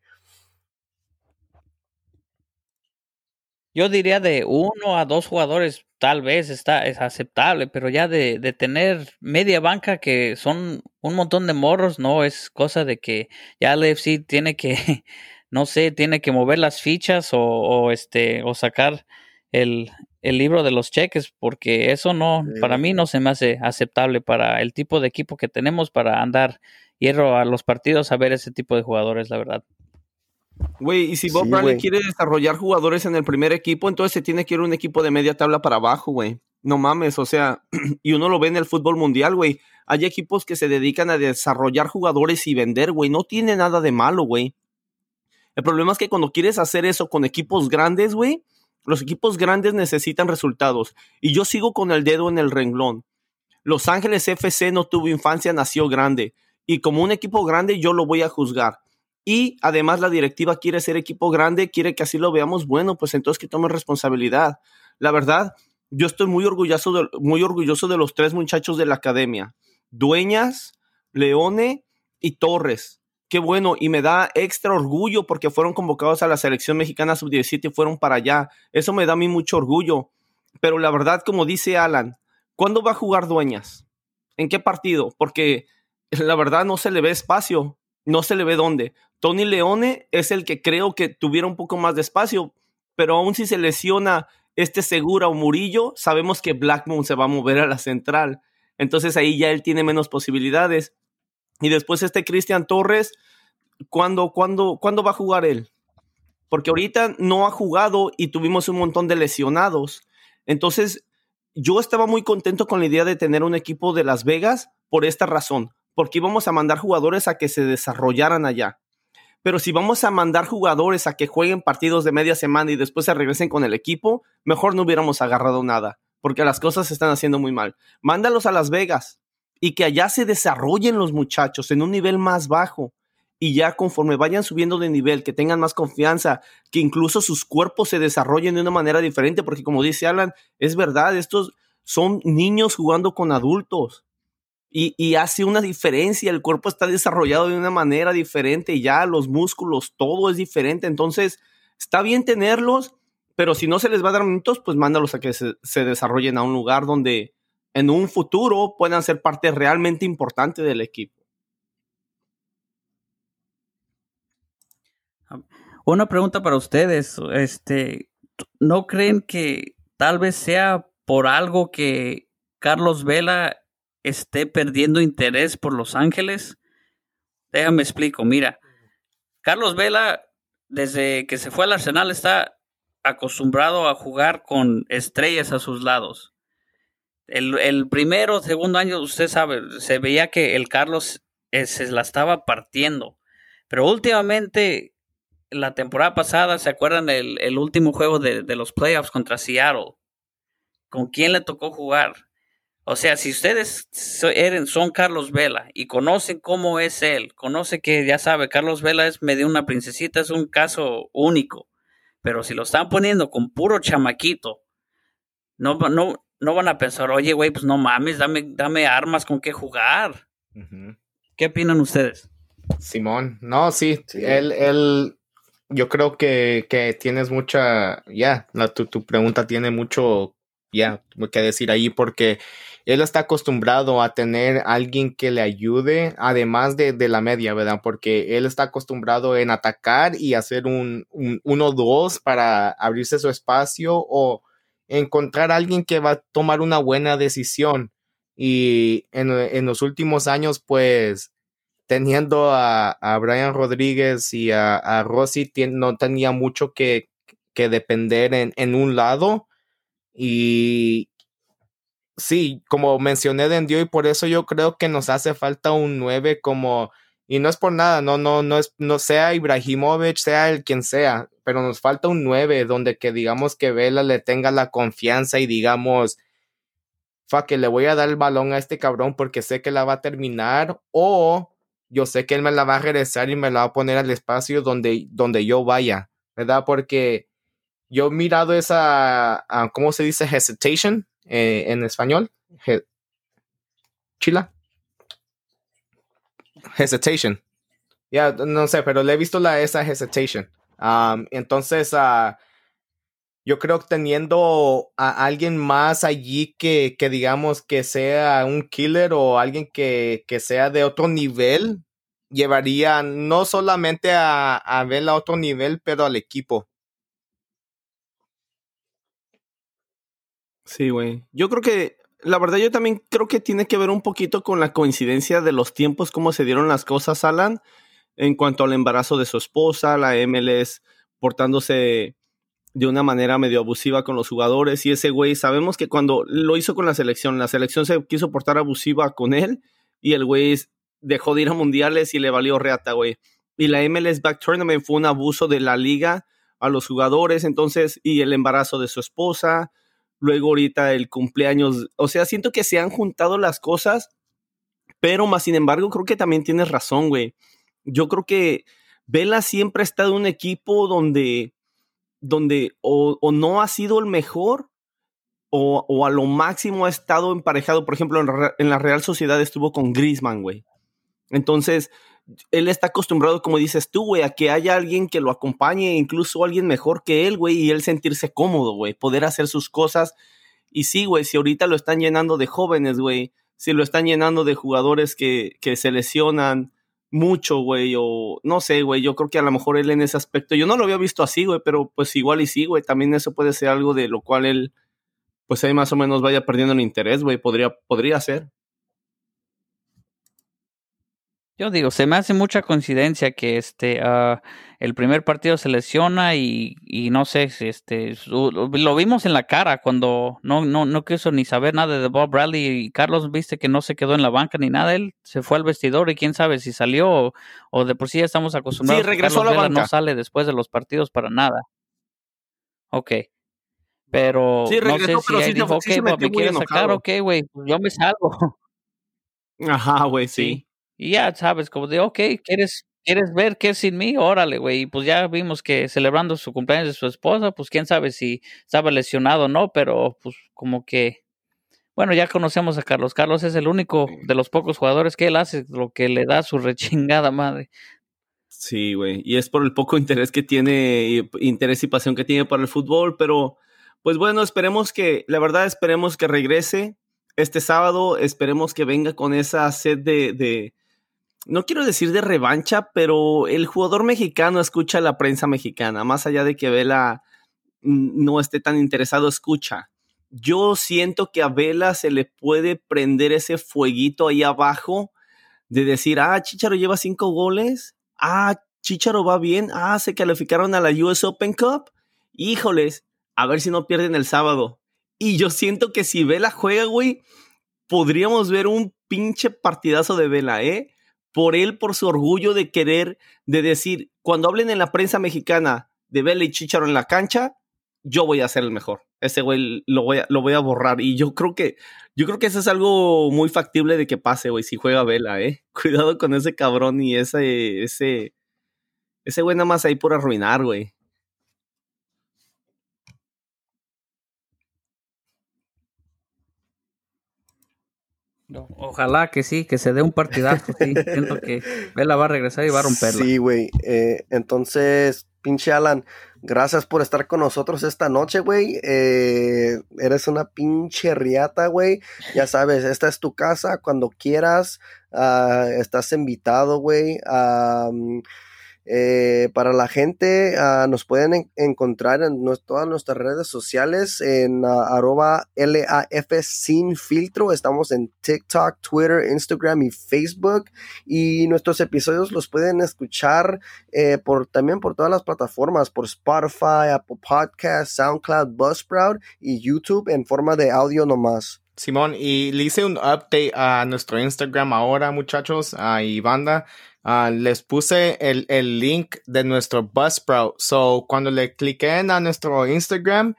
Yo diría de uno a dos jugadores, tal vez está, es aceptable, pero ya de, de, tener media banca que son un montón de morros, no, es cosa de que ya el FC tiene que, no sé, tiene que mover las fichas o, o este, o sacar el, el, libro de los cheques, porque eso no, para mí no se me hace aceptable para el tipo de equipo que tenemos para andar hierro a los partidos a ver ese tipo de jugadores, la verdad. Güey, y si Bob Bradley quiere desarrollar jugadores en el primer equipo, entonces se tiene que ir a un equipo de media tabla para abajo, güey. No mames, o sea, y uno lo ve en el fútbol mundial, güey. Hay equipos que se dedican a desarrollar jugadores y vender, güey. No tiene nada de malo, güey. El problema es que cuando quieres hacer eso con equipos grandes, güey, los equipos grandes necesitan resultados. Y yo sigo con el dedo en el renglón. Los Ángeles FC no tuvo infancia, nació grande. Y como un equipo grande, yo lo voy a juzgar y además la directiva quiere ser equipo grande, quiere que así lo veamos, bueno, pues entonces que tome responsabilidad. La verdad, yo estoy muy orgulloso de, muy orgulloso de los tres muchachos de la academia, Dueñas, Leone y Torres. Qué bueno, y me da extra orgullo porque fueron convocados a la selección mexicana sub-17 y fueron para allá. Eso me da a mí mucho orgullo. Pero la verdad, como dice Alan, ¿cuándo va a jugar Dueñas? ¿En qué partido? Porque la verdad no se le ve espacio no se le ve dónde. Tony Leone es el que creo que tuviera un poco más de espacio, pero aún si se lesiona este Segura o Murillo, sabemos que Blackmon se va a mover a la central. Entonces ahí ya él tiene menos posibilidades. Y después este Cristian Torres, ¿cuándo, cuándo, ¿cuándo va a jugar él? Porque ahorita no ha jugado y tuvimos un montón de lesionados. Entonces, yo estaba muy contento con la idea de tener un equipo de Las Vegas por esta razón, porque íbamos a mandar jugadores a que se desarrollaran allá. Pero si vamos a mandar jugadores a que jueguen partidos de media semana y después se regresen con el equipo, mejor no hubiéramos agarrado nada, porque las cosas se están haciendo muy mal. Mándalos a Las Vegas y que allá se desarrollen los muchachos en un nivel más bajo y ya conforme vayan subiendo de nivel, que tengan más confianza, que incluso sus cuerpos se desarrollen de una manera diferente, porque como dice Alan, es verdad, estos son niños jugando con adultos y, hace una diferencia, el cuerpo está desarrollado de una manera diferente, ya los músculos, todo es diferente, entonces está bien tenerlos, pero si no se les va a dar minutos, pues mándalos a que se, se desarrollen a un lugar donde en un futuro puedan ser parte realmente importante del equipo. Una pregunta para ustedes, este, ¿no creen que tal vez sea por algo que Carlos Vela esté perdiendo interés por Los Ángeles? Déjame explico, mira, Carlos Vela, desde que se fue al Arsenal, está acostumbrado a jugar con estrellas a sus lados. El, el primero, segundo año, usted sabe, se veía que el Carlos eh, se la estaba partiendo. Pero últimamente, la temporada pasada, ¿se acuerdan el, el último juego de, de los playoffs contra Seattle? ¿Con quién le tocó jugar? O sea, si ustedes son Carlos Vela y conocen cómo es él, conoce que ya sabe, Carlos Vela es medio una princesita, es un caso único. Pero si lo están poniendo con puro chamaquito, no, no, no van a pensar, oye, güey, pues no mames, dame, dame armas con qué jugar. ¿Qué opinan ustedes? Simón, no, sí, él, él, yo creo que, que tienes mucha, ya, tu, tu, pregunta tiene mucho, ya, que decir ahí porque él está acostumbrado a tener alguien que le ayude, además de, la media, ¿verdad? Porque él está acostumbrado en atacar y hacer un 1-2 para abrirse su espacio o encontrar a alguien que va a tomar una buena decisión. Y en, los últimos años, pues, teniendo a, Brian Rodríguez y a, Rossi, no tenía mucho que, depender en, en un lado. Y, sí, como mencioné de y por eso yo creo que nos hace falta un 9 como, y no es por nada, no, no, no es, no sea Ibrahimovic, sea el quien sea, pero nos falta un 9 donde que digamos que Vela le tenga la confianza y digamos, fa que le voy a dar el balón a este cabrón porque sé que la va a terminar o yo sé que él me la va a regresar y me la va a poner al espacio donde, donde yo vaya, ¿verdad? Porque yo he mirado esa, ah, ¿cómo se dice? Hesitation eh, en español. Chila. Hesitation. Ya, no sé, pero le he visto la, esa hesitation. entonces, uh, yo creo que teniendo a alguien más allí que, que digamos que sea un killer o alguien que, que sea de otro nivel, llevaría no solamente a, a ver a otro nivel, pero al equipo. Sí, güey. Yo creo que, la verdad, yo también creo que tiene que ver un poquito con la coincidencia de los tiempos, cómo se dieron las cosas, Alan, en cuanto al embarazo de su esposa, la MLS portándose de una manera medio abusiva con los jugadores. Y ese güey, sabemos que cuando lo hizo con la selección, la selección se quiso portar abusiva con él y el güey dejó de ir a mundiales y le valió reata, güey. Y la MLS Back Tournament fue un abuso de la liga a los jugadores, entonces, y el embarazo de su esposa luego ahorita el cumpleaños, o sea, siento que se han juntado las cosas, pero más sin embargo creo que también tienes razón, güey. Yo creo que Vela siempre ha estado en un equipo donde, donde o, no ha sido el mejor o, o, a lo máximo ha estado emparejado, por ejemplo, en, en la Real Sociedad estuvo con Griezmann, güey. Entonces, él está acostumbrado, como dices tú, güey, a que haya alguien que lo acompañe, incluso alguien mejor que él, güey, y él sentirse cómodo, güey, poder hacer sus cosas. Y sí, güey, si ahorita lo están llenando de jóvenes, güey, si lo están llenando de jugadores que, que se lesionan, mucho, güey, o no sé, güey, yo creo que a lo mejor él en ese aspecto, yo no lo había visto así, güey, pero pues igual y sí, güey, también eso puede ser algo de lo cual él, pues ahí más o menos vaya perdiendo el interés, güey, podría, podría ser. Yo digo, se me hace mucha coincidencia que este uh, el primer partido se lesiona y, y no sé, este lo vimos en la cara cuando no, no, no quiso ni saber nada de Bob Bradley y Carlos viste que no se quedó en la banca ni nada, él se fue al vestidor y quién sabe si salió o, de por sí ya estamos acostumbrados sí, regresó a la banca. no sale después de los partidos para nada. Ok. Pero sí, regresó, no sé si pero sí, dijo, ok, me muy quieres sacar, ok, güey, pues yo me salgo. Ajá, güey, sí. Y ya sabes, como de, ok, ¿quieres, ¿quieres ver qué es sin mí? Órale, güey. Y pues ya vimos que celebrando su cumpleaños de su esposa, pues quién sabe si estaba lesionado o no, pero pues como que, bueno, ya conocemos a Carlos. Carlos es el único de los pocos jugadores que él hace lo que le da su rechingada madre. Sí, güey. Y es por el poco interés que tiene, interés y pasión que tiene para el fútbol, pero pues bueno, esperemos que, la verdad, esperemos que regrese este sábado, esperemos que venga con esa sed de, de no quiero decir de revancha, pero el jugador mexicano escucha a la prensa mexicana, más allá de que Vela no esté tan interesado, escucha. Yo siento que a Vela se le puede prender ese fueguito ahí abajo de decir, ah, Chicharo lleva cinco goles, ah, Chicharo va bien, ah, se calificaron a la US Open Cup, híjoles, a ver si no pierden el sábado. Y yo siento que si Vela juega, güey, podríamos ver un pinche partidazo de Vela, ¿eh? Por él, por su orgullo de querer, de decir, cuando hablen en la prensa mexicana de Vela y Chicharo en la cancha, yo voy a ser el mejor. Ese güey lo voy a, lo voy a borrar. Y yo creo que, yo creo que eso es algo muy factible de que pase, güey, si juega Vela, ¿eh? Cuidado con ese cabrón y ese, ese, ese güey nada más ahí por arruinar, güey. No, Ojalá que sí, que se dé un partidazo. Sí. Siento que Vela va a regresar y va a romperla. Sí, güey. Eh, entonces, pinche Alan, gracias por estar con nosotros esta noche, güey. Eh, eres una pinche riata, güey. Ya sabes, esta es tu casa. Cuando quieras, ah, estás invitado, güey. Am, eh, para la gente, ah, nos pueden en- encontrar en todas nuestras redes sociales en ah, arroba LAF sin filtro. Estamos en TikTok, Twitter, Instagram y Facebook. Y nuestros episodios los pueden escuchar eh, por, también por todas las plataformas, por Spotify, Apple Podcasts, SoundCloud, Buzzsprout y YouTube en forma de audio nomás. Simón, y le hice un update a nuestro Instagram ahora, muchachos, y banda. Ah, les puse el, el link de nuestro Buzzsprout. So, cuando le cliquen a nuestro Instagram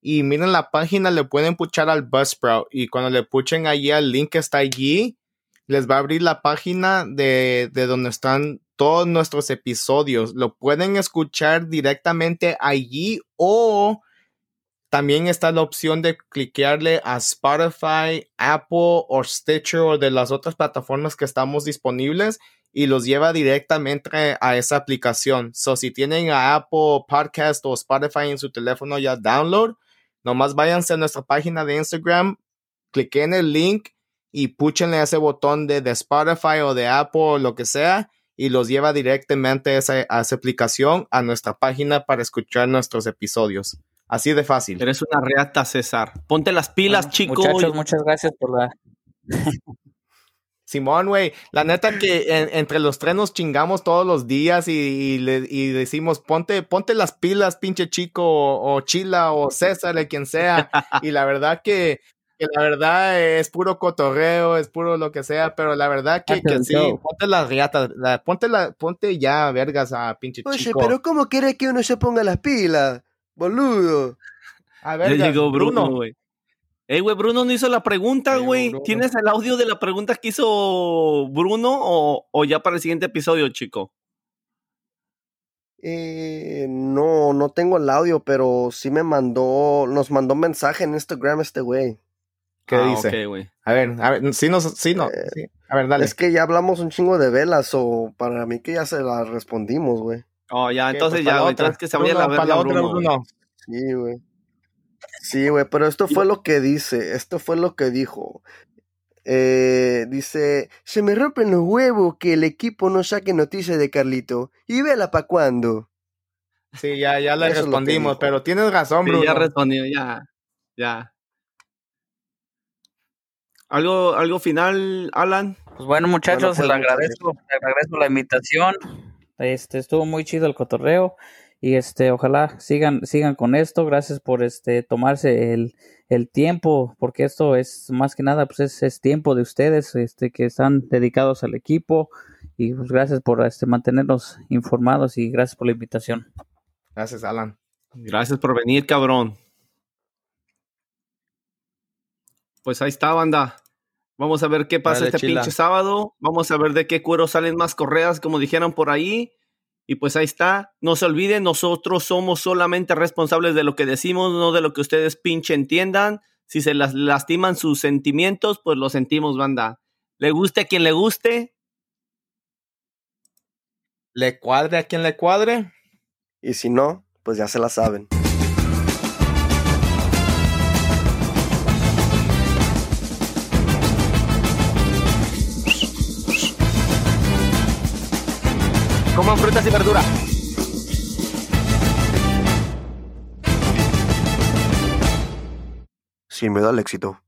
y miren la página, le pueden puchar al Buzzsprout. Y cuando le puchen allí al link que está allí, les va a abrir la página de, de donde están todos nuestros episodios. Lo pueden escuchar directamente allí o también está la opción de cliquearle a Spotify, Apple o Stitcher o de las otras plataformas que estamos disponibles y los lleva directamente a esa aplicación. So, si tienen a Apple Podcast o Spotify en su teléfono ya download, nomás váyanse a nuestra página de Instagram, cliquen el link y púchenle ese botón de, de Spotify o de Apple o lo que sea y los lleva directamente a esa, a esa aplicación a nuestra página para escuchar nuestros episodios. Así de fácil. Eres una reata, César. Ponte las pilas, Bueno, chico. Muchachos, muchas gracias por la. Simón, güey, la neta que en- entre los tres nos chingamos todos los días y, y le- y decimos, ponte, ponte las pilas, pinche chico, o, o Chila, o César, de quien sea. Y la verdad que, que la verdad es puro cotorreo, es puro lo que sea, pero la verdad que, que sí, ponte las riatas, la- ponte, la, ponte ya, vergas, a pinche chico. ¿cómo quiere que uno se ponga las pilas? Boludo. A Ya vergas, llegó Bruno, güey. Ey, güey, Bruno no hizo la pregunta, Ya güey. ¿Tienes el audio de la pregunta que hizo Bruno o, o ya para el siguiente episodio, chico? Eh, no, no tengo el audio, pero sí me mandó, nos mandó mensaje en Instagram este güey. ¿Qué Ah, dice? A ver, a ver, sí, no, sí, no, Eh, sí. A ver, dale. Es que ya hablamos un chingo de velas, o para mí que ya se la respondimos, güey. Oh, ya, Ok, entonces pues ya, para güey. otra. Entonces que se vaya a la Bruno, para verga, la otra, Bruno. Sí, güey. Sí, güey, pero esto fue lo que dice, esto fue lo que dijo. Eh, dice, se me rompen los huevos que el equipo no saque noticias de Carlito. Y vela pa' cuándo. Sí, ya, ya le respondimos, pero tienes razón, Bruno. ya respondió, ya, ya. ¿Algo, algo final, Alan? Pues bueno, muchachos, pues, le agradezco, le agradezco la invitación. Este, estuvo muy chido el cotorreo y este, ojalá sigan, sigan con esto. Gracias por este tomarse el, el tiempo, porque esto es más que nada, pues es, es, tiempo de ustedes, este, que están dedicados al equipo. Y pues gracias por este mantenernos informados y gracias por la invitación. Gracias, Alan. Gracias por venir, cabrón. Pues ahí está, banda. Vamos a ver qué pasa este pinche sábado. Vamos a ver de qué cuero salen más correas, como dijeron por ahí. Y pues ahí está. No se olviden, nosotros somos solamente responsables de lo que decimos, no de lo que ustedes pinche entiendan. Si se las lastiman sus sentimientos, pues lo sentimos, banda. Le guste a quien le guste. Le cuadre a quien le cuadre. Y si no, pues ya se la saben. Coman frutas y verduras. Sin miedo al éxito.